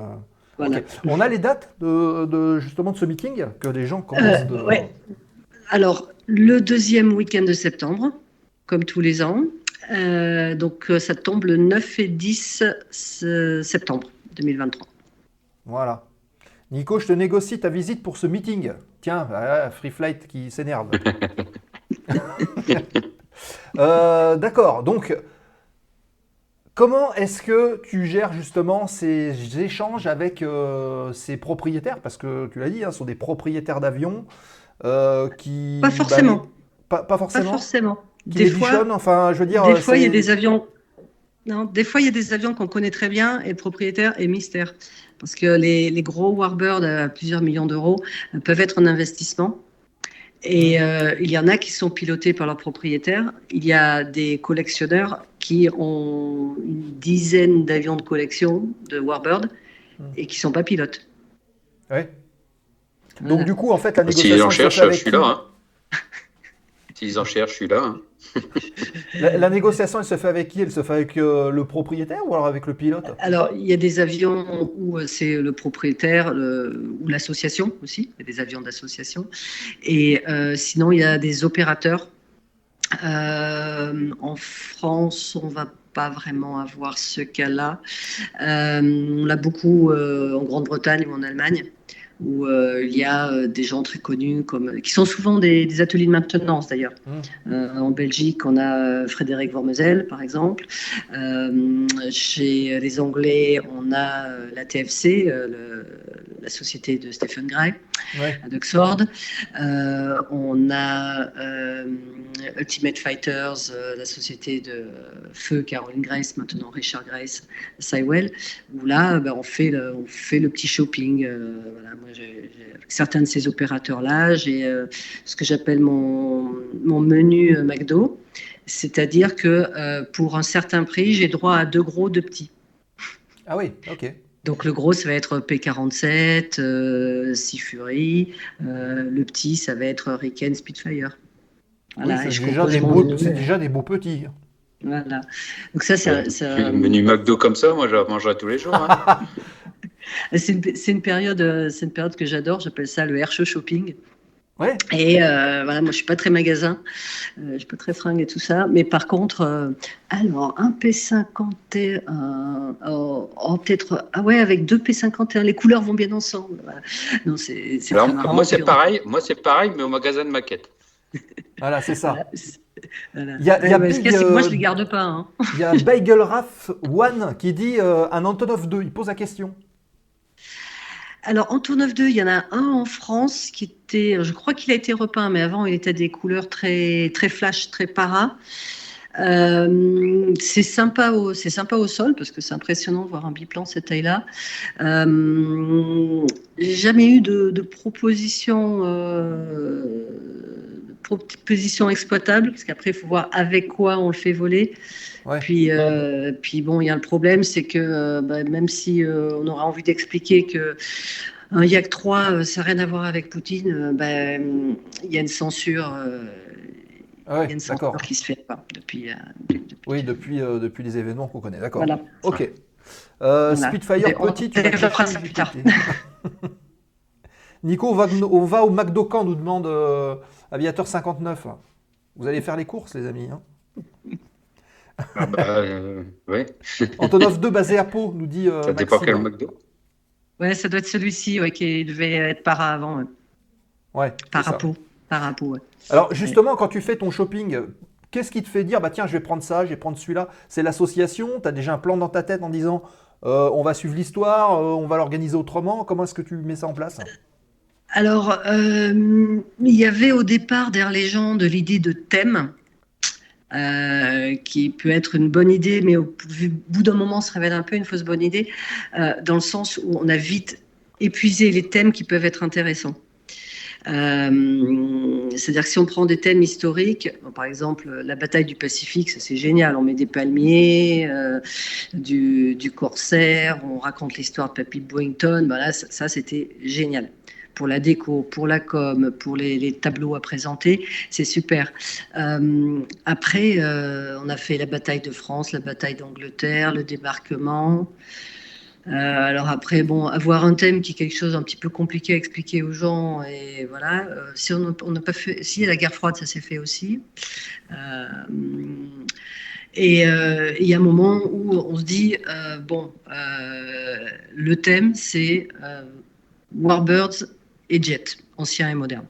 voilà. On a les dates de, de- justement de ce meeting que les gens commencent Euh, de. ouais. Alors, le deuxième week-end de septembre, comme tous les ans. Euh, donc, euh, ça tombe le 9 et 10 ce- septembre 2023. Voilà. Nico, je te négocie ta visite pour ce meeting. Tiens, voilà, Free Flight qui s'énerve. Euh, D'accord. Donc, comment est-ce que tu gères justement ces échanges avec euh, ces propriétaires? Parce que tu l'as dit, hein, ce sont des propriétaires d'avions euh, qui. Pas forcément. bah, pas, pas Pas forcément. Des fois, enfin, je veux dire. des fois, il y a des avions. Non, des fois, il y a des avions qu'on connaît très bien et le propriétaire est mystère. Parce que les, les gros Warbirds à plusieurs millions d'euros euh, peuvent être un investissement. Et euh, il y en a qui sont pilotés par leur propriétaire. Il y a des collectionneurs qui ont une dizaine d'avions de collection de Warbird Hmm. et qui ne sont pas pilotes. Ouais. Donc, Voilà. du coup, en fait, la S'ils négociation. en elle se cherchent, je suis qui? là. Hein. S'ils en cherchent, je suis là. La, négociation, elle se fait avec qui? Elle se fait avec euh, le propriétaire ou alors avec le pilote? Alors, il y a des avions où euh, c'est le propriétaire ou l'association aussi, il y a des avions d'association. Et euh, sinon, il y a des opérateurs. En France, on va pas vraiment avoir ce cas-là. On l'a beaucoup en Grande-Bretagne ou en Allemagne, où euh, il y a euh, des gens très connus, comme, qui sont souvent des, des ateliers de maintenance d'ailleurs. Mmh. Euh, en Belgique, on a Frédéric Vormezel, par exemple. Chez les Anglais, on a la TFC, le- la société de Stephen Gray Ouais. d'Oxford. Euh, on a Ultimate Fighters, la société de Feu Caroline Grace, maintenant Richard Grace, Sywell, où là, ben, on, fait le, on fait le petit shopping. voilà, moi, avec certains de ces opérateurs-là, j'ai euh, ce que j'appelle mon, mon menu euh, McDo. C'est-à-dire que euh, pour un certain prix, j'ai droit à deux gros, deux petits. Ah oui, ok. Donc le gros, ça va être P47, euh, Sea Fury. Euh, le petit, ça va être Hurricane Spitfire. Voilà, Oui, c'est déjà, des beaux- menu. c'est déjà des beaux petits. Voilà. Donc ça, ça- ça- Le menu McDo comme ça, moi, je la mangerai tous les jours. hein. c'est une, période, euh, c'est une période que j'adore. J'appelle ça le air show shopping. Ouais. Et euh, voilà, moi, je suis pas très magasin, euh, je suis pas très fringue et tout ça. Mais par contre, euh, alors un P51, oh, oh, peut-être, ah ouais, avec deux P51, les couleurs vont bien ensemble. Voilà. Non, c'est moi, c'est pareil. Moi, c'est pareil, mais au magasin de maquettes. Voilà, c'est ça. Voilà. Il y a- il y a Big, que moi, je les garde pas. hein. Il y a Bagel Raf One qui dit euh, un Antonov 2. Il pose la question. Alors, Antonov 2, il y en a un en France qui était, je crois qu'il a été repeint, mais avant, il était des couleurs très, très flash, très para. Euh, c'est sympa au, c'est sympa au sol parce que c'est impressionnant de voir un biplan cette taille-là. Euh, j'ai jamais eu de, proposition, euh, proposition exploitable parce qu'après il faut voir avec quoi on le fait voler. Ouais. Puis, euh, puis bon, il y a le problème, c'est que euh, bah, même si euh, on aura envie d'expliquer que un Yak 3, euh, ça n'a rien à voir avec Poutine, bah, il y a une censure, Ah ouais, il y a une d'accord. censure qui se fait pas depuis. Oui, depuis, depuis les événements qu'on connaît. D'accord. Voilà. Ok. Voilà. Spitfire Mais on petit, tu vas ça plus tard. Nico, on va, on va au McDo camp, nous demande Aviateur 59. Vous allez faire les courses, les amis. hein. Ah bah, euh, ouais. Antonov 2 basé à Pau, nous dit euh, Ça dépend quel McDo. Ouais, ça doit être celui-ci ouais, qui devait être para avant. Ouais. Ouais. Parapo, ouais. Alors justement, quand tu fais ton shopping, qu'est-ce qui te fait dire, bah tiens, je vais prendre ça, je vais prendre celui-là? C'est l'association? Tu as déjà un plan dans ta tête en disant, euh, on va suivre l'histoire, euh, on va l'organiser autrement? Comment est-ce que tu mets ça en place? Alors, euh, il y avait au départ derrière les gens de l'idée de thème, euh, qui peut être une bonne idée, mais au bout d'un moment se révèle un peu une fausse bonne idée, euh, dans le sens où on a vite épuisé les thèmes qui peuvent être intéressants. C'est-à-dire que si on prend des thèmes historiques, par exemple la bataille du Pacifique, ça c'est génial, on met des palmiers, du, corsaire, on raconte l'histoire de Papy voilà, ça, ça, c'était génial pour la déco, pour la com, pour les, tableaux à présenter, c'est super. Euh, après, euh, on a fait la bataille de France, la bataille d'Angleterre, le débarquement. Euh, alors après, bon, avoir un thème qui est quelque chose un petit peu compliqué à expliquer aux gens, et voilà. Si on n'a pas fait, si la guerre froide, ça s'est fait aussi. Et il y a un moment où on se dit, bon, le thème, c'est Warbirds et Jet, ancien et moderne.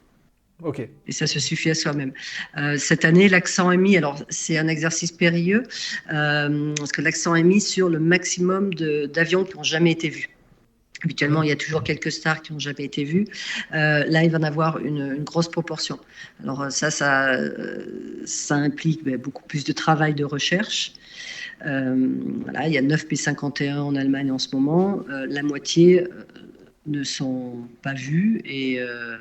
Ok. Et ça se suffit à soi-même. Euh, cette année, l'accent est mis, alors c'est un exercice périlleux, euh, parce que l'accent est mis sur le maximum d'avions qui n'ont jamais été vus. Habituellement, il y a toujours quelques stars qui n'ont jamais été vues. Euh, là, il va en avoir une, une grosse proportion. Alors ça, ça, ça implique ben, beaucoup plus de travail de recherche. Euh, voilà, il y a 9 P51 en Allemagne en ce moment. Euh, la moitié ne sont pas vus et, euh,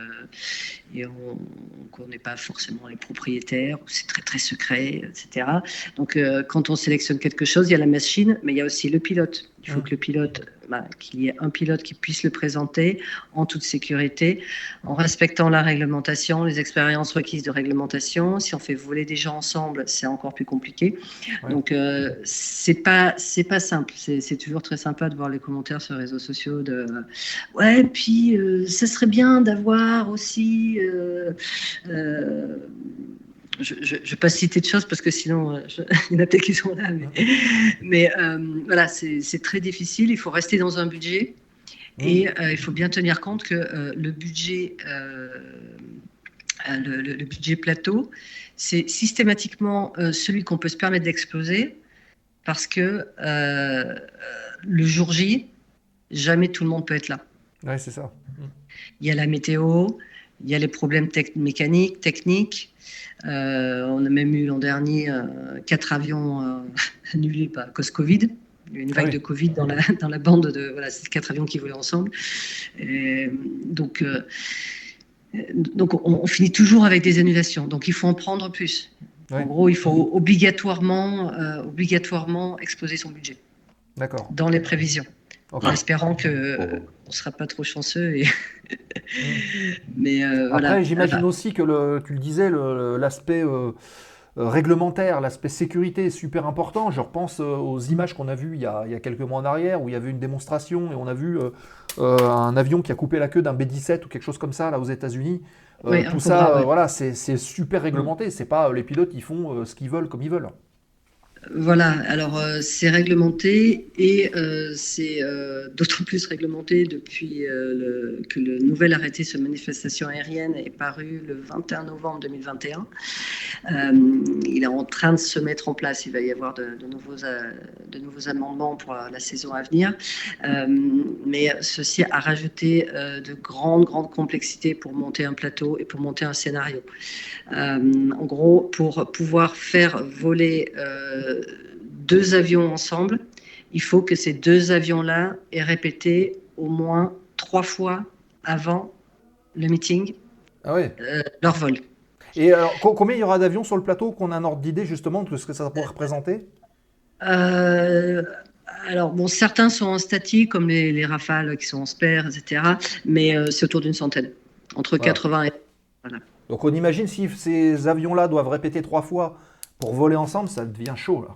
et on ne connaît pas forcément les propriétaires, c'est très très secret, etc. Donc euh, quand on sélectionne quelque chose, il y a la machine, mais il y a aussi le pilote. Il faut Mm. que le pilote, bah, qu'il y ait un pilote qui puisse le présenter en toute sécurité, en respectant la réglementation, les expériences requises de réglementation. Si on fait voler des gens ensemble, c'est encore plus compliqué. Ouais. Donc euh, c'est pas c'est pas simple. C'est toujours très sympa de voir les commentaires sur les réseaux sociaux de ouais puis euh, ça serait bien d'avoir aussi euh, euh, je ne vais pas citer de choses parce que sinon, euh, je- il y en a peut-être qui sont là. Mais, mais, euh, voilà, c'est très difficile. Il faut rester dans un budget. Et euh, il faut bien tenir compte que euh, le budget, euh, le, le- le budget plateau, c'est systématiquement celui qu'on peut se permettre d'exploser parce que le jour J, jamais tout le monde peut être là. Ouais, c'est ça. Il y a la météo, il y a les problèmes tec- mécaniques, techniques. Euh, on a même eu l'an dernier euh, quatre avions euh, annulés par cause Covid. Il y a eu une vague Ah oui. de Covid dans la, dans la bande de voilà, c'est quatre avions qui volaient ensemble. Et, donc, donc on, on finit toujours avec des annulations. Donc il faut en prendre plus. En gros, il faut obligatoirement, obligatoirement exposer son budget D'accord. dans les prévisions. En espérant que euh, on sera pas trop chanceux. Et... Mais euh, Après, voilà. j'imagine aussi que le, tu le disais, l'aspect euh, réglementaire, l'aspect sécurité est super important. Je repense aux images qu'on a vues il y a, il y a quelques mois en arrière où il y avait une démonstration et on a vu euh, un avion qui a coupé la queue d'un B-17 ou quelque chose comme ça là aux États-Unis. Oui, tout ça, ouais. voilà, c'est super réglementé. C'est pas les pilotes ils font ce qu'ils veulent comme ils veulent. Voilà, alors euh, c'est réglementé et euh, c'est euh, d'autant plus réglementé depuis que le nouvel arrêté sur manifestation aérienne est paru le 21 novembre 2021. Euh, il est en train de se mettre en place, il va y avoir de, nouveaux, de nouveaux amendements pour la, la saison à venir, mais ceci a rajouté de grandes, grandes complexités pour monter un plateau et pour monter un scénario. En gros, pour pouvoir faire voler deux avions ensemble, il faut que ces deux avions-là aient répété au moins trois fois avant le meeting Ah ouais. euh, leur vol. Et alors, co- combien il y aura d'avions sur le plateau qu'on a un ordre d'idée justement de ce que ça pourrait représenter? Euh, alors, bon, certains sont en statique, comme les, les Rafales qui sont en spare, etc. Mais euh, c'est autour d'une centaine, entre Voilà. 80 et Donc on imagine si ces avions-là doivent répéter trois fois pour voler ensemble, ça devient chaud là.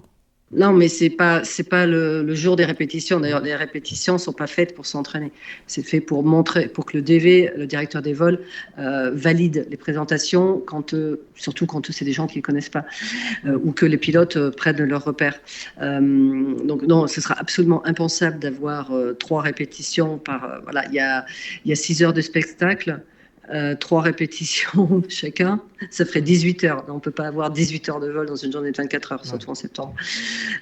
Non, mais c'est pas c'est pas le, jour des répétitions. D'ailleurs, les répétitions sont pas faites pour s'entraîner. C'est fait pour montrer, pour que le DV, le directeur des vols, euh, valide les présentations quand, euh, surtout quand c'est des gens qui ne connaissent pas, euh, ou que les pilotes prennent leurs repères. Donc non, ce sera absolument impensable d'avoir trois répétitions par. voilà, il y a il y a six heures de spectacle. Euh, trois répétitions chacun, ça ferait 18 heures. On ne peut pas avoir 18 heures de vol dans une journée de 24 heures, surtout en septembre.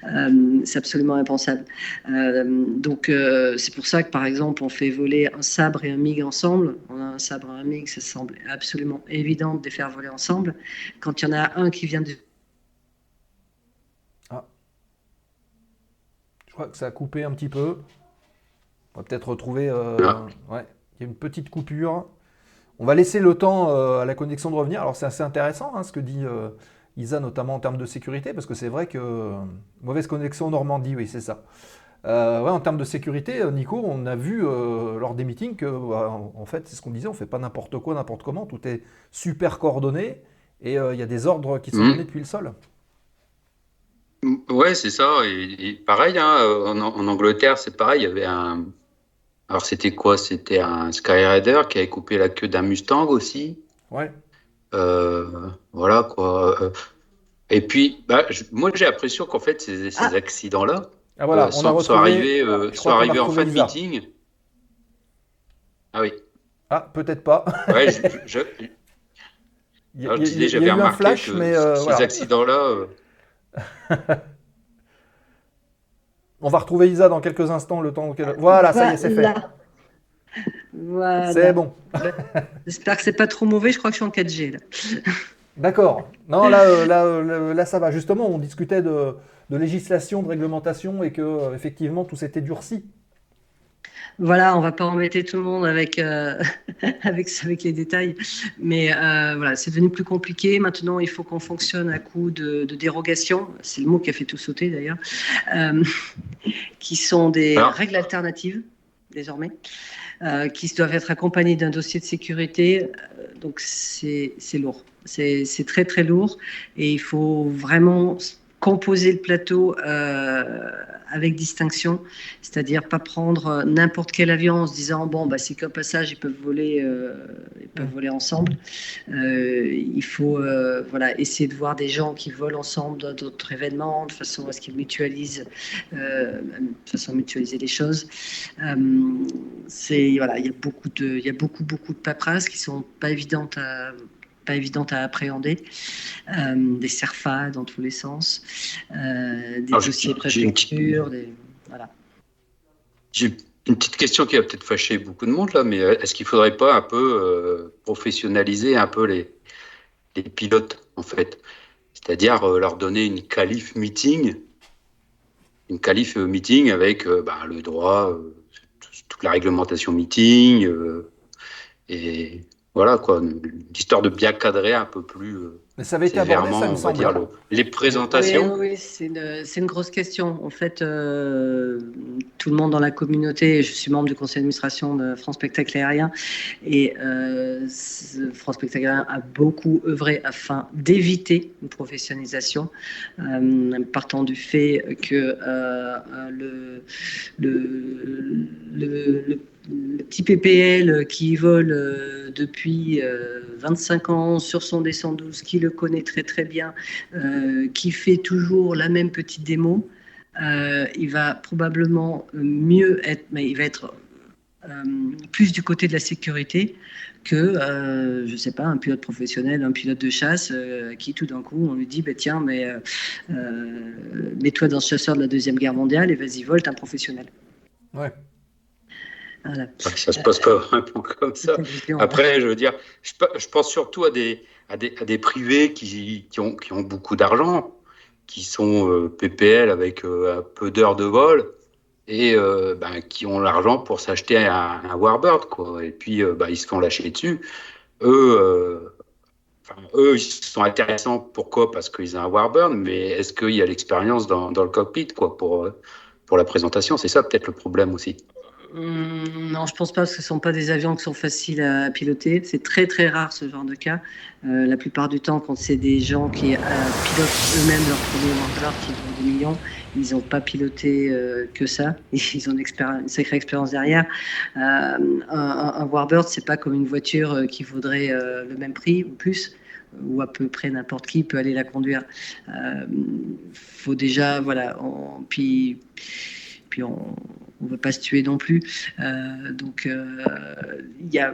Euh, c'est absolument impensable. Euh, donc, euh, c'est pour ça que, par exemple, on fait voler un sabre et un MiG ensemble. On a un sabre et un MiG, ça semble absolument évident de les faire voler ensemble. Quand il y en a un qui vient de Je crois que ça a coupé un petit peu. On va peut-être retrouver. euh, Ah. Ouais, il y a une petite coupure. On va laisser le temps euh, à la connexion de revenir. Alors c'est assez intéressant hein, ce que dit euh, Isa, notamment en termes de sécurité, parce que c'est vrai que euh, mauvaise connexion en Normandie, oui, c'est ça. Euh, ouais, en termes de sécurité, Nico, on a vu euh, lors des meetings que, bah, en fait, c'est ce qu'on disait, on fait pas n'importe quoi, n'importe comment, tout est super coordonné et euh, il y a des ordres qui sont Mhm. donnés depuis le sol. Ouais, c'est ça. Et, et pareil, hein, en, en Angleterre, c'est pareil. Il y avait un. Alors, c'était quoi? C'était un Skyraider qui avait coupé la queue d'un Mustang aussi. Ouais. Euh, voilà quoi. Euh, Et puis, bah, je- moi, j'ai l'impression qu'en fait, ces, ces Ah. accidents-là Ah voilà, euh, on a sont, arrivés, euh, sont arrivés en fin de meeting. Ah oui. Ah, peut-être pas. Ouais, je, je- Il y a, alors, je disais, il y a j'avais eu un flash, que mais ces voilà. accidents-là. On va retrouver Isa dans quelques instants, le temps qu'elle... Voilà, ça y est, c'est fait. Voilà. Voilà. C'est bon. J'espère que c'est pas trop mauvais. Je crois que je suis en 4G là. D'accord. Non, là, euh, là, euh, là, ça va. Justement, on discutait de, de législation, de réglementation et que euh, effectivement tout s'était durci. Voilà, on va pas embêter tout le monde avec, euh, avec, avec les détails, mais euh, voilà, c'est devenu plus compliqué. Maintenant, il faut qu'on fonctionne à coup de, de dérogation, c'est le mot qui a fait tout sauter d'ailleurs, euh, qui sont des règles alternatives désormais, qui doivent être accompagnées d'un dossier de sécurité. Donc c'est c'est lourd, c'est c'est très très lourd. Et il faut vraiment composer le plateau euh, avec distinction, c'est-à-dire pas prendre euh, n'importe quel avion en se disant bon bah c'est qu'un passage ils peuvent voler euh, ils peuvent voler ensemble. Euh, il faut voilà essayer de voir des gens qui volent ensemble dans d'autres événements de façon à ce qu'ils mutualisent de façon à mutualiser les choses. C'est voilà il y a beaucoup de il y a beaucoup beaucoup de paperasses qui sont pas évidentes à pas évidentes à appréhender, euh, des CERFA dans tous les sens, euh, des dossiers j'ai une petite- préfecture, des voilà. J'ai une petite question qui va peut-être fâcher beaucoup de monde là, mais euh, est-ce qu'il faudrait pas un peu euh, professionnaliser un peu les, les pilotes en fait, c'est-à-dire euh, leur donner une qualif meeting, une qualif meeting avec euh, bah, le droit, tout- toute la réglementation meeting et voilà quoi, l'histoire de bien cadrer un peu plus euh, Mais ça avait été abordé, ça me semble. dire, le- les présentations. Oui, oui, c'est une, c'est une grosse question. En fait, euh, tout le monde dans la communauté, je suis membre du conseil d'administration de France Spectacle Aérien, et euh, ce- France Spectacle Aérien a beaucoup œuvré afin d'éviter une professionnalisation, euh, partant du fait que euh, le, le, le, le- le petit PPL qui vole euh, depuis euh, 25 ans sur son D112, qui le connaît très très bien, euh, qui fait toujours la même petite démo, euh, il va probablement mieux être, mais il va être euh, plus du côté de la sécurité que, euh, je sais pas, un pilote professionnel, un pilote de chasse euh, qui tout d'un coup on lui dit, bah, tiens, mais euh, euh, mets-toi dans ce chasseur de la deuxième guerre mondiale et vas-y vole, t'es un professionnel. Ouais. Voilà. Ça se passe pas vraiment comme ça. Après, je veux dire, je, pe- je pense surtout à des, à des, à des privés qui, qui, ont, qui ont beaucoup d'argent, qui sont euh, PPL avec euh, un peu d'heures de vol et euh, ben, qui ont l'argent pour s'acheter un, un Warbird. Quoi. Et puis, ben, ils se font lâcher dessus. Eux, enfin, eux, ils sont intéressants. Pourquoi? Parce qu'ils ont un Warbird, mais est-ce qu'il y a l'expérience dans, dans le cockpit quoi, pour, pour la présentation? C'est ça peut-être le problème aussi. Hum, non, je pense pas parce que ce sont pas des avions qui sont faciles à piloter. C'est très très rare ce genre de cas. Euh, la plupart du temps, quand c'est des gens qui euh, pilotent eux-mêmes leur premier Warbird qui vaut des millions, ils n'ont pas piloté euh, que ça. Ils ont une, sacrée expérience derrière. Un, un, Warbird, c'est pas comme une voiture qui vaudrait le même prix ou plus ou à peu près n'importe qui peut aller la conduire. Euh, faut déjà, voilà, puis, puis on ne veut pas se tuer non plus. Euh, donc, euh, il y a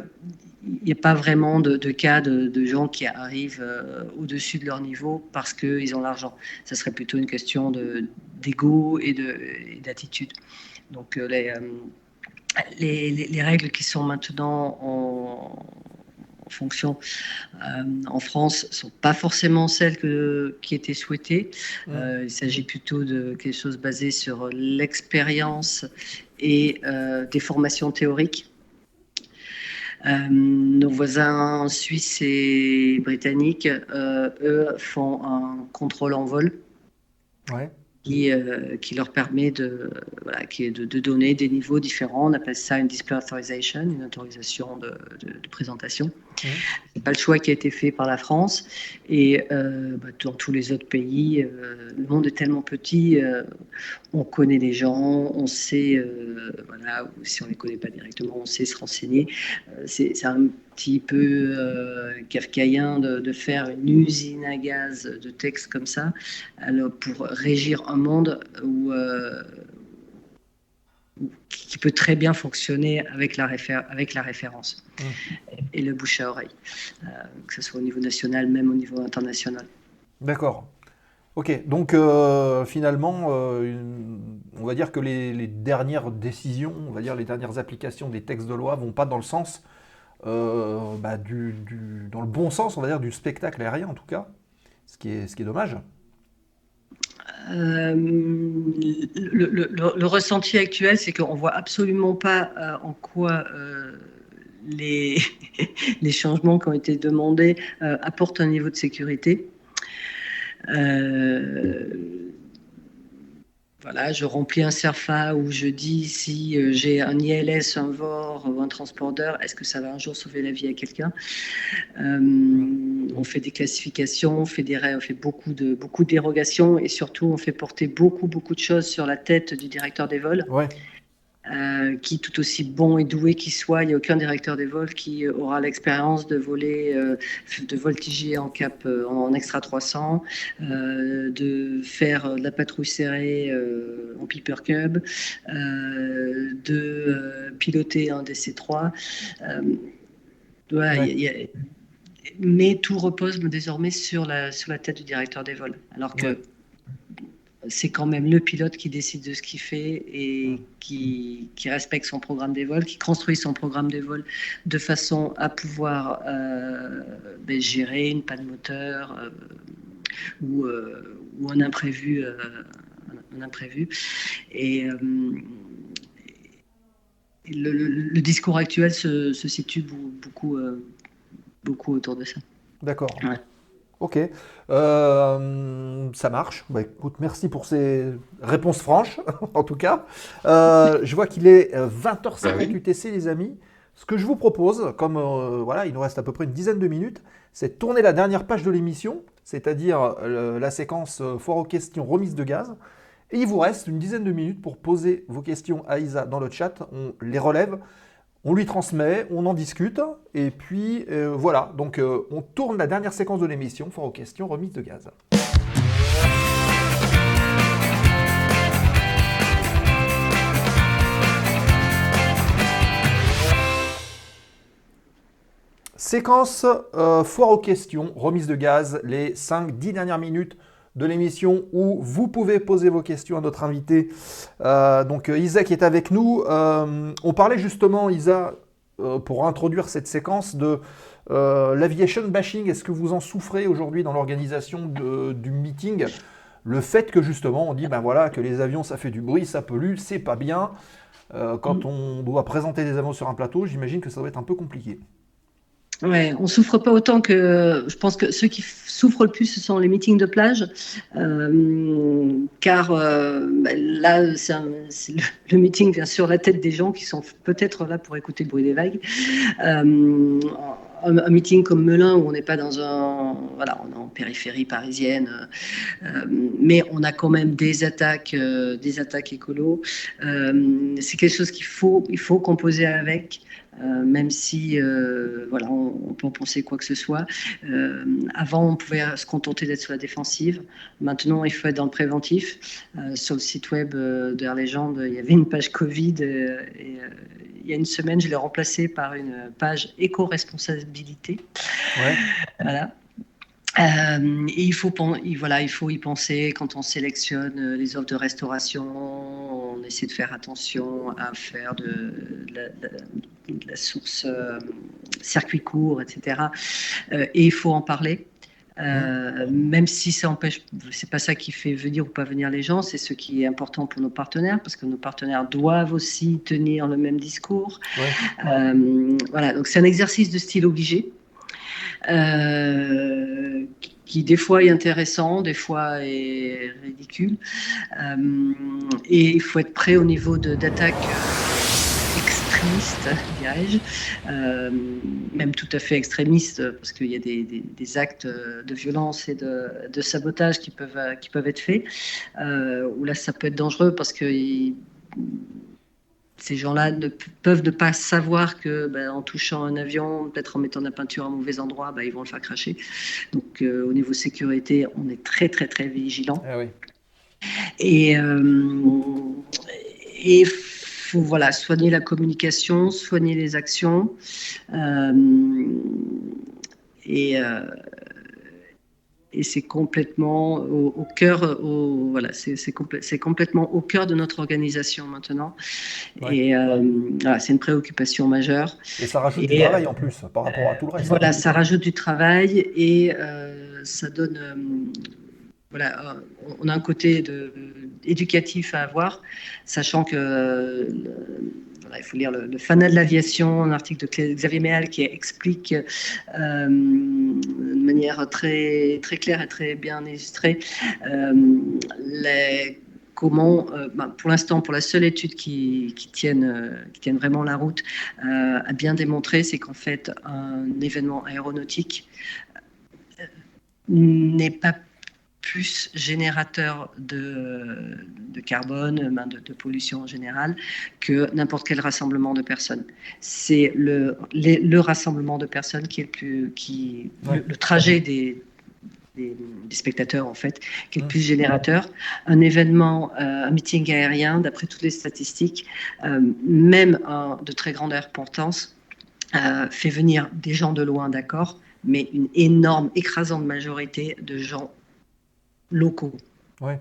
n'y a pas vraiment de, cas de, gens qui arrivent euh, au-dessus de leur niveau parce qu'ils ont l'argent. Ça serait plutôt une question de- d'ego et de- et d'attitude. Donc les, les- les règles qui sont maintenant en, en fonction euh, en France ne sont pas forcément celles que- qui étaient souhaitées. Euh, il s'agit plutôt de quelque chose basé sur l'expérience et euh, des formations théoriques. Nos voisins suisses et britanniques, eux, font un contrôle en vol Ouais. qui, euh, qui leur permet de, voilà, qui est de, de donner des niveaux différents. On appelle ça une display authorization, une autorisation de, de- de présentation. Mhm. C'est pas le choix qui a été fait par la France. Et euh, bah, dans tous les autres pays, euh, le monde est tellement petit, euh, on connaît les gens, on sait, voilà, si on les connaît pas directement, on sait se renseigner. C'est un petit peu kafkaïen de, de faire une usine à gaz de texte comme ça alors, pour régir un monde où- qui peut très bien fonctionner avec la, réfé- avec la référence et, et le bouche à oreille, euh, que ce soit au niveau national, même au niveau international. D'accord. Ok, donc euh, finalement, euh, une- on va dire que les, les dernières décisions, on va dire les dernières applications des textes de loi vont pas dans le sens, bah, du, du- dans le bon sens, on va dire, du spectacle aérien en tout cas, ce qui est, ce qui est dommage. Euh, le, ressenti actuel, c'est qu'on voit absolument pas euh, en quoi euh, les, changements qui ont été demandés apportent un niveau de sécurité. Voilà, je remplis un CERFA où je dis si euh, j'ai un ILS, un VOR ou un transporteur, est-ce que ça va un jour sauver la vie à quelqu'un? Euh, On fait des classifications, on fait, des, on fait beaucoup, de, beaucoup de dérogations et surtout on fait porter beaucoup, beaucoup de choses sur la tête du directeur des vols. Ouais. Euh, qui tout aussi bon et doué qu'il soit, il n'y a aucun directeur des vols qui euh, aura l'expérience de voler, euh, de voltiger en cap euh, en extra 300, euh, de faire de la patrouille serrée en Piper Cub, de piloter un DC-3. Euh, voilà, Ouais. il y a- il y a- mais tout repose désormais sur la, sur la tête du directeur des vols. Alors que Ouais. C'est quand même le pilote qui décide de ce qu'il fait et Mm. qui, qui respecte son programme des vols, qui construit son programme des vols de façon à pouvoir euh, ben, gérer une panne moteur euh, ou, euh, ou un imprévu. un- imprévu. Et, et le, le- le discours actuel se, se situe beau- beaucoup, beaucoup autour de ça. D'accord. Ouais. Ok. Euh, ça marche. Bah, écoute, merci pour ces réponses franches, en tout cas. Euh, je vois qu'il est euh, 20h50 Bah oui. UTC, les amis. Ce que je vous propose, comme euh, voilà, il nous reste à peu près une dizaine de minutes, c'est de tourner la dernière page de l'émission, c'est-à-dire euh, la séquence euh, foire aux questions remise de gaz. Et il vous reste une dizaine de minutes pour poser vos questions à Isa dans le chat. On les relève. On lui transmet, on en discute, et puis euh, voilà. Donc euh, on tourne la dernière séquence de l'émission, fort aux questions, remise de gaz. Séquence euh, foire aux questions, remise de gaz, les 5-10 dernières minutes de l'émission où vous pouvez poser vos questions à notre invité. Euh, donc euh, Isa qui est avec nous. Euh, on parlait justement, Isa, euh, pour introduire cette séquence de l'aviation bashing. Est-ce que vous en souffrez aujourd'hui dans l'organisation du meeting? Le fait que justement on dit ben voilà que les avions ça fait du bruit, ça pollue, c'est pas bien. Quand on doit présenter des avions sur un plateau, j'imagine que ça doit être un peu compliqué. Ouais, on souffre pas autant que. Je pense que ceux qui souffrent le plus, ce sont les meetings de plage, euh, car euh, bah, là, c'est le, meeting vient sur la tête des gens qui sont peut-être là pour écouter le bruit des vagues. Euh, un, un meeting comme Melun où on n'est pas dans un, voilà, on est en périphérie parisienne, mais on a quand même des attaques, des attaques écolo. C'est quelque chose qu'il faut, il faut composer avec. Euh, même si euh, voilà, on, on peut en penser quoi que ce soit. Euh, avant, on pouvait se contenter d'être sur la défensive. Maintenant, il faut être dans le préventif. Sur le site web de Air Légende, il y avait une page Covid. et, il y a une semaine, je l'ai remplacée par une page éco-responsabilité. Ouais. Voilà. Euh, et il faut, voilà, il faut y penser quand on sélectionne euh, les offres de restauration. On essaie de faire attention à faire de, la, de la- de la source euh, circuit court, etc. Euh, et il faut en parler. Euh, même si ça empêche, c'est pas ça qui fait venir ou pas venir les gens, c'est ce qui est important pour nos partenaires, parce que nos partenaires doivent aussi tenir le même discours. Ouais. Euh, voilà, donc c'est un exercice de style obligé. Euh, qui, des fois est intéressant, des fois est ridicule. Euh, et il faut être prêt au niveau de- d'attaque euh, extrémiste, dirais-je, même tout à fait extrémiste, parce qu'il y a des, des- actes de violence et de, de sabotage qui peuvent, qui peuvent être faits, où là ça peut être dangereux parce que ces gens-là ne peuvent ne pas savoir que ben, en touchant un avion, peut-être en mettant de la peinture à un mauvais endroit, ben, ils vont le faire cracher. Donc euh, au niveau sécurité, on est très très très vigilant. Ah oui. Et euh, et faut voilà soigner la communication, soigner les actions. euh, et euh, et c'est complètement au, au cœur, au, voilà, c'est c'est complè- c'est complètement au cœur de notre organisation maintenant. Ouais. Et euh, voilà, c'est une préoccupation majeure. Et ça rajoute du Et, travail en plus par rapport à tout le reste. Voilà, ça rajoute du travail et euh, ça donne. euh, voilà, euh, on a un côté de, éducatif à avoir, sachant que euh, voilà, il faut lire le, fanat de l'aviation, un article de Xavier Méal qui explique euh, de manière très, très claire et très bien illustrée euh, comment, euh, ben, pour l'instant, pour la seule étude qui, tienne, qui tienne vraiment la route, a bien démontré, c'est qu'en fait, un événement aéronautique n'est pas plus générateur de, de carbone, ben, de, de pollution en général, que n'importe quel rassemblement de personnes. C'est le, le rassemblement de personnes qui est le plus, qui, Ouais. le, le trajet des, des, des spectateurs en fait, qui est le plus générateur. Un événement, euh, un meeting aérien, d'après toutes les statistiques, euh, même un de très grande importance, euh, fait venir des gens de loin, d'accord, mais une énorme, écrasante majorité de gens locaux. Ouais.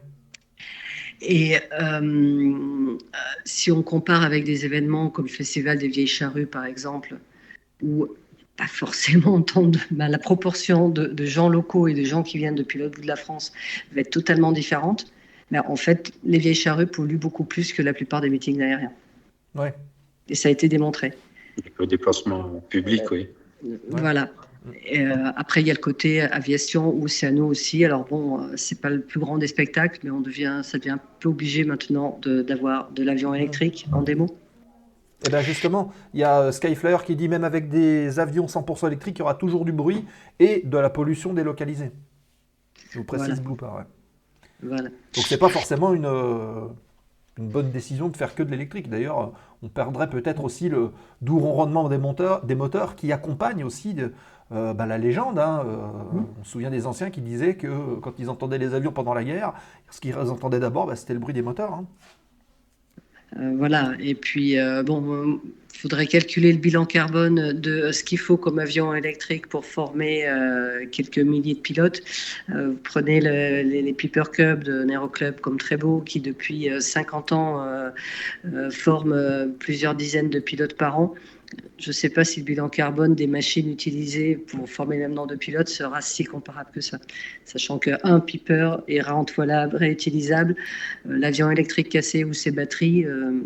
Et euh, si on compare avec des événements comme le Festival des Vieilles Charrues, par exemple, où pas forcément tant de, ben, la proportion de, de gens locaux et de gens qui viennent depuis l'autre bout de la France va être totalement différente. Mais en fait, les Vieilles Charrues polluent beaucoup plus que la plupart des meetings aériens. Ouais. Et ça a été démontré. Le déplacement public, oui. Voilà. Et, euh, après, il y a le côté aviation ou océano aussi. Alors bon, euh, c'est pas le plus grand des spectacles, mais on devient, ça devient un peu obligé maintenant d'avoir de, l'avion électrique en démo. Et bien justement, il y a euh, Skyflyer qui dit même avec des avions 100% électriques, il y aura toujours du bruit et de la pollution délocalisée. Je vous précise Voilà. Blooper, ouais. Voilà. Donc c'est pas forcément une, une bonne décision de faire que de l'électrique. D'ailleurs, on perdrait peut-être aussi le doux ronronnement des moteurs, des moteurs qui accompagnent aussi de- euh, bah, la légende. hein. Euh, On se souvient des anciens qui disaient que euh, quand ils entendaient les avions pendant la guerre, ce qu'ils entendaient d'abord, bah, c'était le bruit des moteurs. hein. Euh, voilà. Et puis, euh, bon, il faudrait calculer le bilan carbone de ce qu'il faut comme avion électrique pour former euh, quelques milliers de pilotes. Euh, vous prenez le- les, les Piper Cub de Nero Club comme très beau, qui depuis euh, 50 ans euh, euh, forme euh, plusieurs dizaines de pilotes par an. Je ne sais pas si le bilan carbone des machines utilisées pour former le même nombre de pilotes sera si comparable que ça. Sachant qu'un Piper est réemployable, réutilisable, euh, l'avion électrique cassé ou ses batteries, euh,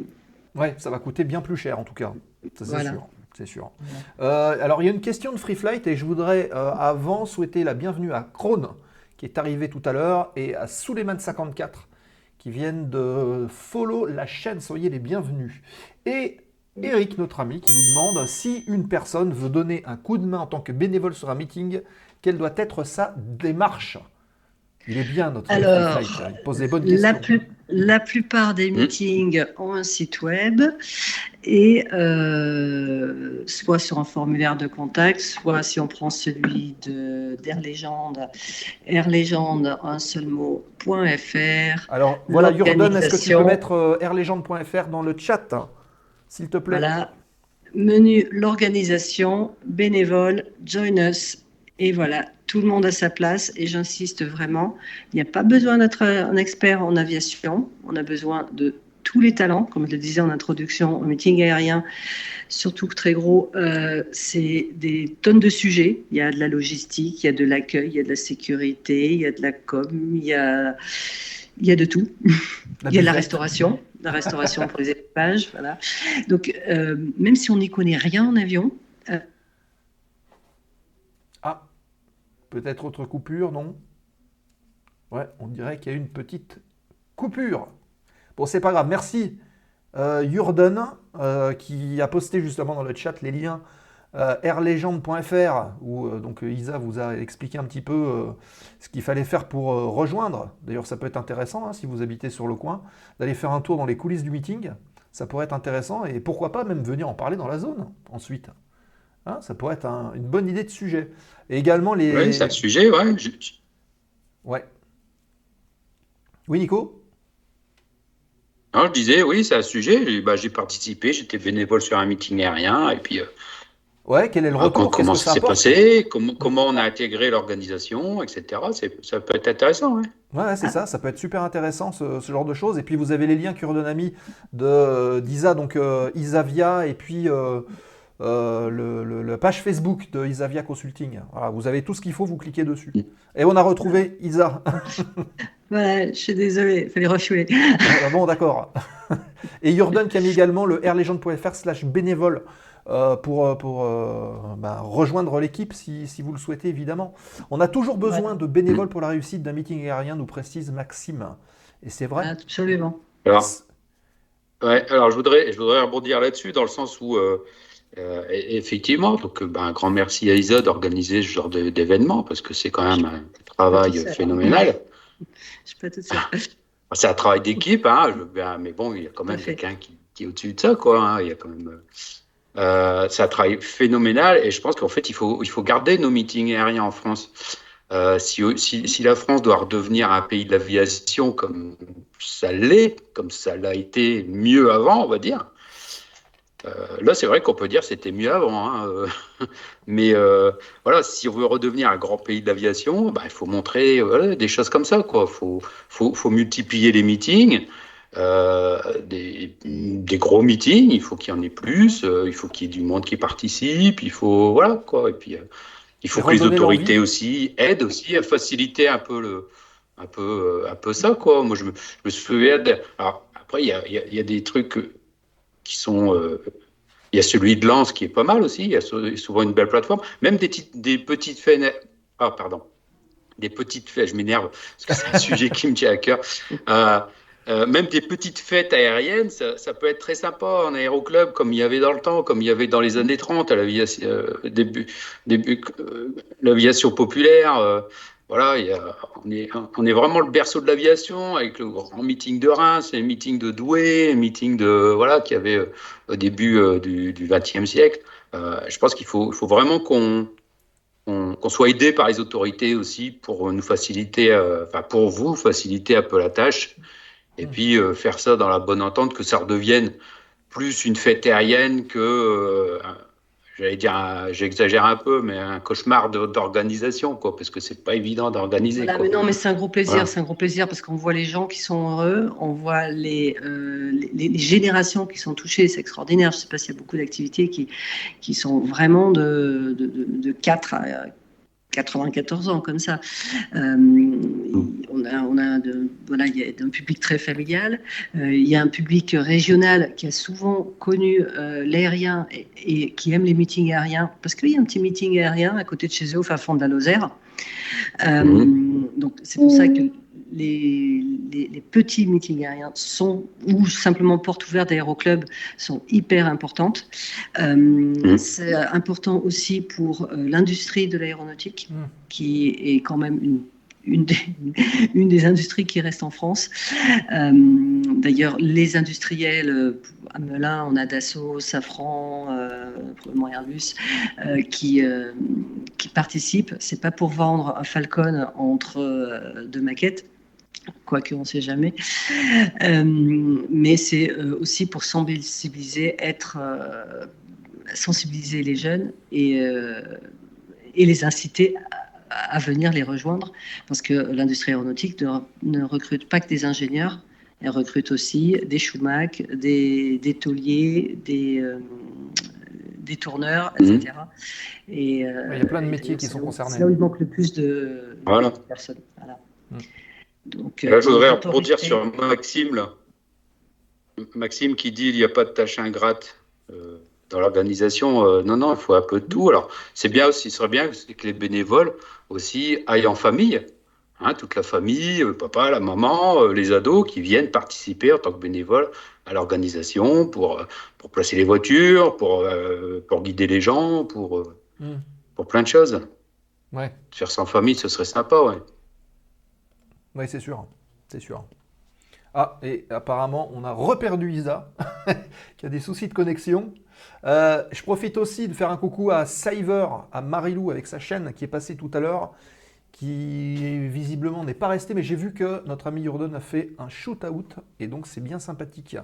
Ouais, ça va coûter bien plus cher en tout cas. Ça, c'est Voilà. sûr. c'est sûr. Euh, alors, il y a une question de Free Flight et je voudrais euh, avant souhaiter la bienvenue à Krone, qui est arrivé tout à l'heure, et à Suleiman54, qui viennent de follow la chaîne. Soyez les bienvenus. Et Eric, notre ami, qui nous demande si une personne veut donner un coup de main en tant que bénévole sur un meeting, quelle doit être sa démarche? Il est bien, notre ami Alors, Flight. Il pose des bonnes questions. La, plus- la plupart des meetings ont un site web et euh, soit sur un formulaire de contact, soit si on prend celui de d'Air Légende, airlégende, un seul mot, .fr. Alors, voilà, Jordan, est-ce que tu peux mettre euh, airlegend.fr dans le chat, hein, s'il te plaît Voilà. Menu, l'organisation, bénévole, join us. Et voilà, tout le monde à sa place. Et j'insiste vraiment, il n'y a pas besoin d'être un expert en aviation. On a besoin de tous les talents, comme je le disais en introduction, au meeting aérien, surtout que très gros, euh, c'est des tonnes de sujets. Il y a de la logistique, il y a de l'accueil, il y a de la sécurité, il y a de la com, il y a, il y a de tout. Il y a de la restauration, la restauration pour les équipages, voilà. Donc, euh, même si on n'y connaît rien en avion, Ah, peut-être autre coupure, non? Ouais, on dirait qu'il y a une petite coupure. Bon, c'est pas grave. Merci, euh, euh, qui a posté justement dans le chat les liens euh, airlegend.fr, où euh, donc euh, Isa vous a expliqué un petit peu euh, ce qu'il fallait faire pour rejoindre. D'ailleurs, ça peut être intéressant hein, si vous habitez sur le coin, d'aller faire un tour dans les coulisses du meeting. Ça pourrait être intéressant et pourquoi pas même venir en parler dans la zone ensuite. Hein, ça pourrait être un- une bonne idée de sujet. Et également les. Oui, c'est un sujet, ouais. Je- Ouais. Oui, Nico? Non, je disais, oui, c'est un sujet. J'ai bah, j'ai participé, j'étais bénévole sur un meeting aérien. Et puis, Ouais, quel est le Ah, retour? comment que ça s'est passé, comment, comment on a intégré l'organisation, etc. C'est- Ça peut être intéressant. Ouais. Ouais, ouais, c'est ça, ça peut être super intéressant ce, ce genre de choses. Et puis vous avez les liens Cure ami de d'Isa, donc euh, Isavia, et puis euh, euh, le, le- la page Facebook de Isavia Consulting. Voilà, vous avez tout ce qu'il faut, vous cliquez dessus. Et on a retrouvé Isa. voilà, je suis désolée, il fallait refuler. Ah, bon, d'accord. Et Jordan qui a mis également le airlegend.fr slash bénévole euh, pour, euh, pour euh, bah, rejoindre l'équipe si, si vous le souhaitez, évidemment. On a toujours besoin de bénévoles pour la réussite d'un meeting aérien, nous précise Maxime. Et c'est vrai? Absolument. Alors, ouais, alors je voudrais, je voudrais rebondir là-dessus dans le sens où, euh, euh, e- effectivement, donc ben, un grand merci à Isa d'organiser ce genre d'événement parce que c'est quand même un travail Tout phénoménal. Je suis pas toute seule. C'est un travail d'équipe, hein, mais bon, il y a quand même Tout quelqu'un qui, qui est au-dessus de ça, quoi. hein, il y a quand même. Euh, c'est un phénoménal et je pense qu'en fait, il faut, il faut garder nos meetings aériens en France. Euh, si, si, si la France doit redevenir un pays de l'aviation comme ça l'est, comme ça l'a été mieux avant, on va dire, euh, là, c'est vrai qu'on peut dire c'était mieux avant. hein, euh, mais voilà, si on veut redevenir un grand pays de l'aviation, bah, il faut montrer des choses comme ça. Il faut, faut, faut multiplier les meetings. Euh, des, des gros meetings, il faut qu'il y en ait plus, euh, il faut qu'il y ait du monde qui participe, il faut voilà quoi, et puis euh, il faut Et que les autorités aussi aident aussi à faciliter un peu le, un peu, un peu ça quoi. Moi je me, je me souviens. de- alors après il y a, y a- y a des trucs qui sont il y a celui de Lens qui est pas mal aussi, il y a sou- souvent une belle plateforme, même des, petites- des petites fêtes. Ah, pardon. Des petites fêtes, je m'énerve parce que c'est un sujet qui me tient à cœur. Euh, même des petites fêtes aériennes, ça, peut être très sympa en aéroclub, comme il y avait dans le temps, comme il y avait dans les années 30, à l'aviation, euh, début, début, euh, populaire. voilà, on, est, on est vraiment le berceau de l'aviation avec le grand meeting de Reims, les meetings de Douai, les meetings de voilà qu'il y avait au début du XXe siècle. Je pense qu'il faut, faut vraiment qu'on qu'on soit aidé par les autorités aussi pour nous faciliter, enfin pour vous faciliter un peu la tâche, et puis euh, faire ça dans la bonne entente, que ça redevienne plus une fête aérienne que, euh, j'allais dire, j'exagère un peu, mais un cauchemar d'organisation, quoi, parce que c'est pas évident d'organiser. Voilà, mais non, mais c'est un gros plaisir, Voilà. c'est un gros plaisir parce qu'on voit les gens qui sont heureux, on voit les, euh, les, les générations qui sont touchées, c'est extraordinaire. Je sais pas s'il y a beaucoup d'activités qui, qui sont vraiment de, de, de, de 4 à 94 ans comme ça. Euh, on a, on a de, voilà, il y a un public très familial. Euh, il y a un public régional qui a souvent connu euh, l'aérien et, et qui aime les meetings aériens parce qu'il y a un petit meeting aérien à côté de chez eux au fin fond de la Lozère. Euh, Donc c'est pour ça que les, les- les petits meetings aériens sont, ou simplement portes ouvertes d'aéroclub, sont hyper importantes. Euh, C'est important aussi pour euh, l'industrie de l'aéronautique, Mm. qui est quand même une, une, des, une des industries qui reste en France. Euh, D'ailleurs, les industriels, euh, à Melun, on a Dassault, Safran, euh, probablement Airbus, euh, qui, euh, qui participent. C'est pas pour vendre un Falcon entre euh, deux maquettes, quoique on ne sait jamais, Euh, mais c'est euh, aussi pour sensibiliser, être euh, sensibiliser les jeunes et, euh, et les inciter à, à venir les rejoindre, parce que l'industrie aéronautique ne, ne recrute pas que des ingénieurs, elle recrute aussi des Schumac, des, des tauliers, des, euh, des tourneurs, etc. Et, euh, Ouais, il y a plein de métiers qui sont concernés. C'est là où il manque le plus de, Voilà. de personnes. Voilà. Mm. Donc, Là, je voudrais euh, rebondir sur Maxime, là. Maxime qui dit il n'y a pas de tâche ingrate euh, dans l'organisation. Euh, non, non, il faut un peu de tout. Alors, c'est bien aussi, ce serait bien que les bénévoles aussi aillent en famille. Hein, toute la famille, euh, papa, la maman, euh, les ados qui viennent participer en tant que bénévoles à l'organisation pour, euh, pour placer les voitures, pour, euh, pour guider les gens, pour, euh, Mm. pour plein de choses. Ouais, Faire ça en famille, ce serait sympa, ouais. Ouais c'est sûr. C'est sûr. Ah, et apparemment, on a reperdu Isa, qui a des soucis de connexion. Euh, je profite aussi de faire un coucou à Saver, à Marilou avec sa chaîne qui est passée tout à l'heure, qui visiblement n'est pas resté, mais j'ai vu que notre ami Jordan a fait un shoot-out, et donc c'est bien sympathique.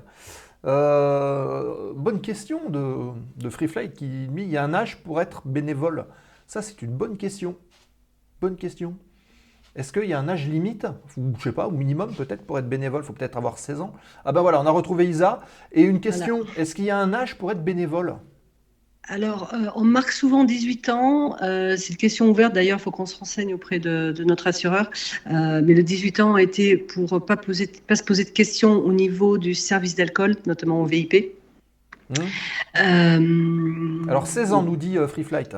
Euh, bonne question de, de Free Flight qui dit il y a un âge pour être bénévole. Ça, c'est une bonne question. Bonne question. Est-ce qu'il y a un âge limite, ou je sais pas, au minimum peut-être pour être bénévole, il faut peut-être avoir 16 ans. Ah ben voilà, on a retrouvé Isa. Et une question, est-ce qu'il y a un âge pour être bénévole? Alors, euh, on marque souvent 18 ans. euh, c'est une question ouverte. D'ailleurs, il faut qu'on se renseigne auprès de, de notre assureur. Euh, mais le 18 ans a été pour pas, poser, pas se poser de questions au niveau du service d'alcool, notamment au VIP. Euh, Alors 16 ans, nous dit Free Flight.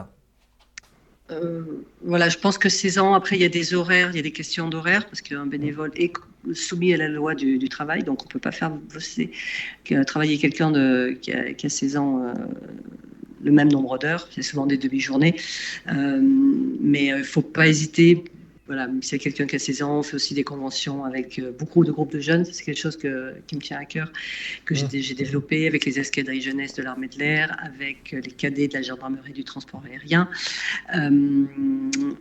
Euh, voilà, je pense que 16 ans, après, il y a des horaires, il y a des questions d'horaire, parce qu'un bénévole est soumis à la loi du, travail, donc on ne peut pas faire bosser, travailler quelqu'un qui, a, qui a 16 ans euh, le même nombre d'heures, c'est souvent des demi-journées, Euh, mais il ne faut pas hésiter. Voilà, s'il y a quelqu'un qui a 16 ans, on fait aussi des conventions avec euh, beaucoup de groupes de jeunes. C'est quelque chose que- qui me tient à cœur, que j'ai Mmh. j'ai développé avec les escadrilles jeunesse de l'armée de l'air, avec euh, les cadets de la gendarmerie du transport aérien, euh,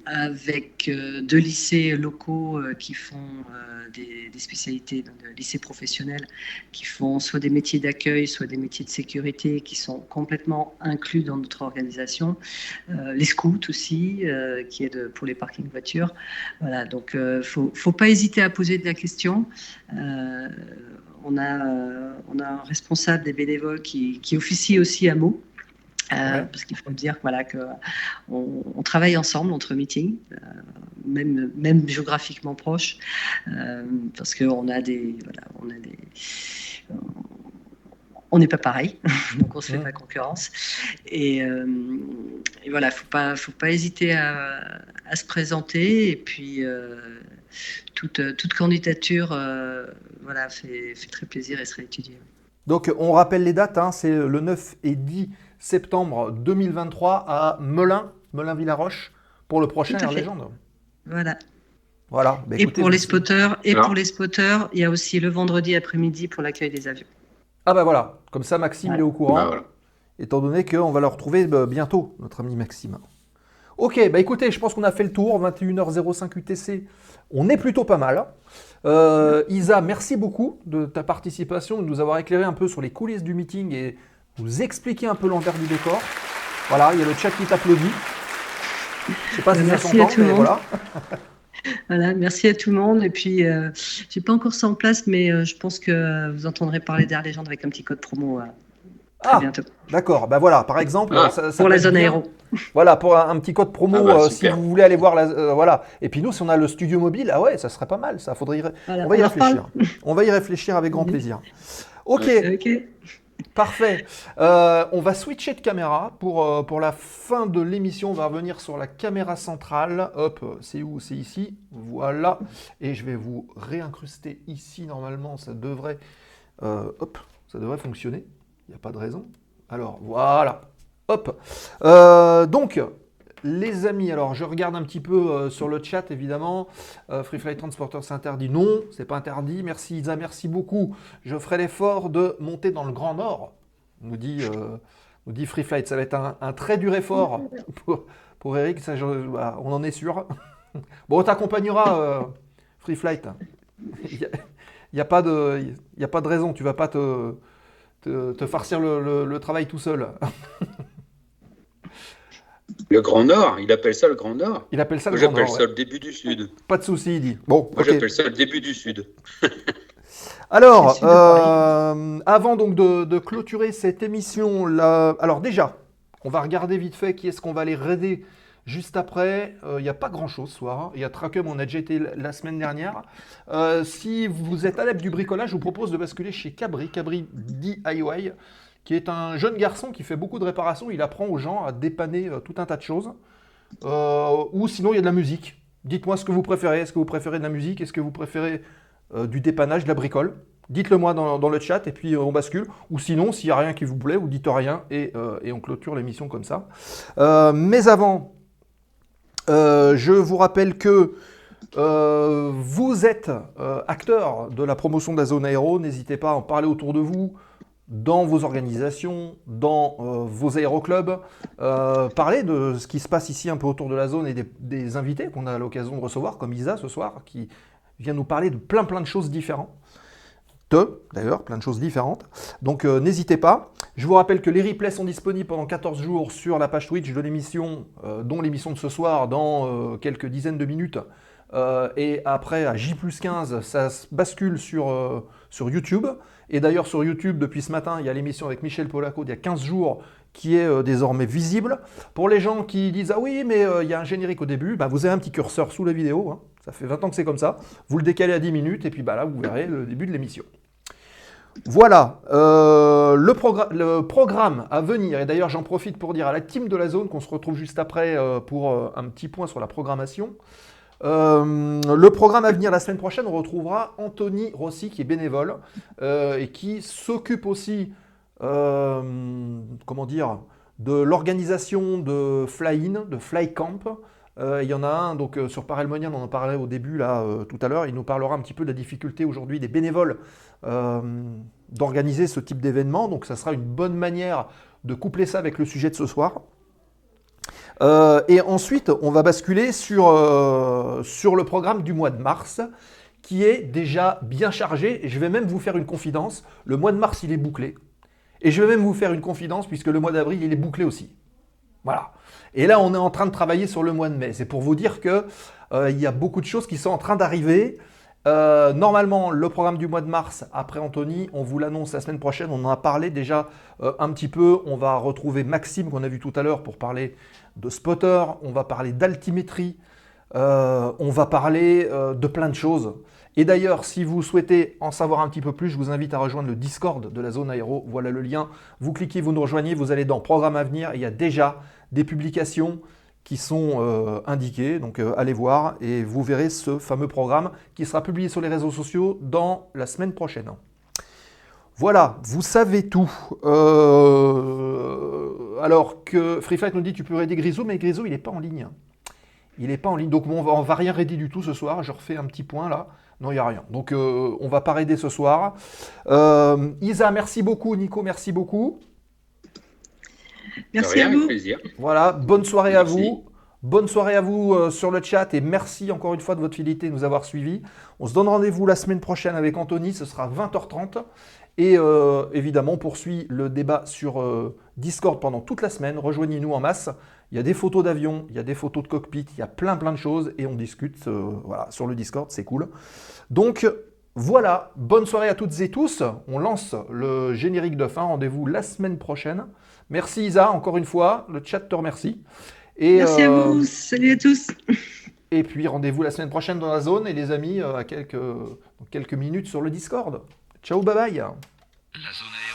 avec deux lycées locaux qui font euh, des, des spécialités, donc, de lycées professionnels, qui font soit des métiers d'accueil, soit des métiers de sécurité, qui sont complètement inclus dans notre organisation. Euh, les scouts aussi, qui est de, pour les parkings voitures. Voilà, donc il ne faut, faut pas hésiter à poser de la question. Euh, on, a, euh, on a un responsable des bénévoles qui, qui officie aussi à Meaux. Euh. Parce qu'il faut dire voilà, que on, on travaille ensemble entre meetings, euh, même, même géographiquement proches, euh, parce qu'on a des. Voilà, on a des on n'est pas pareil, donc on ne se fait Mm. pas concurrence. Et, euh, et voilà, faut pas, faut pas hésiter à, à se présenter. Et puis euh, toute, toute candidature, euh, voilà, fait, fait très plaisir et sera étudiée. Donc on rappelle les dates, hein, c'est le 9 et 10 septembre 2023 à Melun, Melun-Villaroche, pour le prochain Air. Légende. Voilà. Voilà. Bah, et pour les spotters, et Alors pour les spotters, il y a aussi le vendredi après-midi pour l'accueil des avions. Ah bah voilà, comme ça Maxime Ouais. il est au courant, Bah, voilà. étant donné qu'on va le retrouver bah, bientôt, notre ami Maxime. Ok, bah écoutez, je pense qu'on a fait le tour, 21h05 UTC, on est plutôt pas mal. Euh, Isa, merci beaucoup de ta participation, de nous avoir éclairé un peu sur les coulisses du meeting et nous expliquer un peu l'envers du décor. Voilà, il y a le chat qui t'applaudit. Je sais pas si ça Merci s'entend, tout le mais monde. voilà. Voilà, merci à tout le monde. Et puis, euh, j'ai pas encore ça en place, mais euh, je pense que vous entendrez parler d'Air Légende avec un petit code promo. euh, très Ah, bientôt. d'accord. Bah voilà, par exemple, Ah, ça- ça Pour la zone bien. aéro. Voilà, pour un, un petit code promo, Ah bah, euh, si vous voulez aller voir la, euh, voilà. Et puis nous, si on a le studio mobile, ah ouais, ça serait pas mal. Ça faudrait y, ré- Voilà, on va y réfléchir. On va y réfléchir avec grand plaisir. Ok, Ok. Parfait. Euh, on va switcher de caméra pour, euh, pour la fin de l'émission. On va revenir sur la caméra centrale. Hop, c'est où? C'est ici. Voilà. Et je vais vous réincruster ici. Normalement, ça devrait, euh, hop, ça devrait fonctionner. Il n'y a pas de raison. Alors, voilà. Hop. Donc, les amis, alors je regarde un petit peu euh, sur le chat, évidemment. Euh, Free Flight Transporter, c'est interdit. Non, c'est pas interdit. Merci Isa, merci beaucoup. Je ferai l'effort de monter dans le Grand Nord, nous dit, euh, nous dit Free Flight. Ça va être un, un très dur effort pour, pour Eric, ça, je- voilà, on en est sûr. Bon, on t'accompagnera, Free Flight. Il n'y a, y a pas de- il y a pas de raison, tu vas pas te, te, te farcir le, le- le travail tout seul. Le Grand Nord, il appelle ça le Grand Nord. Il appelle ça le Moi, Grand j'appelle Nord. ça ouais. le début du Sud. Pas de souci, il dit. Bon, Moi, j'appelle ça le début du Sud. Alors, euh, avant donc de, de clôturer cette émission, là, alors déjà, on va regarder vite fait qui est-ce qu'on va aller raider juste après. Euh, Il n'y a pas grand-chose ce soir. hein. Il y a Tracum, on a déjà été la la semaine dernière. Euh, si vous êtes adepte du bricolage, je vous propose de basculer chez Cabri, Cabri DIY, qui est un jeune garçon qui fait beaucoup de réparations. Il apprend aux gens à dépanner euh, tout un tas de choses. Euh, ou sinon, il y a de la musique. Dites-moi ce que vous préférez. Est-ce que vous préférez de la musique? Est-ce que vous préférez euh, du dépannage, de la bricole? Dites-le moi dans, le chat et puis on bascule. Ou sinon, s'il n'y a rien qui vous plaît, vous dites rien et, et on clôture l'émission comme ça. Mais avant, je vous rappelle que vous êtes acteur de la promotion de la zone aéro. N'hésitez pas à en parler autour de vous, dans vos organisations, dans euh, vos aéroclubs. Euh, parler de ce qui se passe ici un peu autour de la zone et des, invités qu'on a l'occasion de recevoir, comme Isa ce soir, qui vient nous parler de plein plein de choses différentes. De, d'ailleurs, plein de choses différentes. Donc euh, n'hésitez pas. Je vous rappelle que les replays sont disponibles pendant 14 jours sur la page Twitch de l'émission, dont l'émission de ce soir dans quelques dizaines de minutes. Et après, à J 15, ça bascule sur, sur YouTube. Et d'ailleurs, sur YouTube, depuis ce matin, il y a l'émission avec Michel Polaco d'il y a 15 jours qui est euh, désormais visible. Pour les gens qui disent Ah oui, mais euh, il y a un générique au début, bah, vous avez un petit curseur sous la vidéo. hein. Ça fait 20 ans que c'est comme ça. Vous le décalez à 10 minutes et puis bah, là, vous verrez le début de l'émission. Voilà, euh, le, progr- le programme à venir, et d'ailleurs j'en profite pour dire à la team de la zone qu'on se retrouve juste après pour un petit point sur la programmation. Euh, le programme à venir la semaine prochaine, on retrouvera Anthony Rossi qui est bénévole euh, et qui s'occupe aussi, euh, comment dire, de l'organisation de fly-in, de fly camp. Il y en a un donc sur Parelmonien, on en parlait au début là tout à l'heure. Il nous parlera un petit peu de la difficulté aujourd'hui des bénévoles d'organiser ce type d'événement. Donc ça sera une bonne manière de coupler ça avec le sujet de ce soir. Euh, et ensuite, on va basculer sur, euh, sur le programme du mois de mars, qui est déjà bien chargé. Je vais même vous faire une confidence. Le mois de mars, il est bouclé. Et je vais même vous faire une confidence, puisque le mois d'avril, il est bouclé aussi. Voilà. Et là, on est en train de travailler sur le mois de mai. C'est pour vous dire que euh, y a beaucoup de choses qui sont en train d'arriver. Euh, normalement, le programme du mois de mars, après Anthony, on vous l'annonce la semaine prochaine. On en a parlé déjà euh, un petit peu. On va retrouver Maxime qu'on a vu tout à l'heure pour parler de spotter. On va parler d'altimétrie. Euh, on va parler de plein de choses. Et d'ailleurs, si vous souhaitez en savoir un petit peu plus, je vous invite à rejoindre le Discord de la zone aéro. Voilà le lien. Vous cliquez, vous nous rejoignez, vous allez dans Programme à venir. Il y a déjà des publications qui sont euh, indiquées. Donc euh, allez voir et vous verrez ce fameux programme qui sera publié sur les réseaux sociaux dans la semaine prochaine. Voilà, vous savez tout. Euh, alors que Free Flight nous dit tu peux raider Grisou, mais Grisou il n'est pas en ligne. Il n'est pas en ligne, donc on va, on va rien raider du tout ce soir. Je refais un petit point là. Non, il n'y a rien. Donc on va pas raider ce soir. Isa, merci beaucoup. Nico, merci beaucoup. Merci rien, à avec vous. plaisir. Voilà, bonne soirée à vous. Bonne soirée à vous euh, sur le chat et merci encore une fois de votre fidélité de nous avoir suivis. On se donne rendez-vous la semaine prochaine avec Anthony, ce sera 20h30. Et euh, évidemment, on poursuit le débat sur euh, Discord pendant toute la semaine. Rejoignez-nous en masse. Il y a des photos d'avion, il y a des photos de cockpit, il y a plein plein de choses et on discute euh, voilà, sur le Discord, c'est cool. Donc, Voilà, bonne soirée à toutes et tous. On lance le générique de fin. Rendez-vous la semaine prochaine. Merci Isa, encore une fois. Le chat te remercie. Et, Merci à euh, vous. Salut à tous. Et puis rendez-vous la semaine prochaine dans la zone et les amis euh, à quelques, minutes sur le Discord. Ciao, bye bye. La zone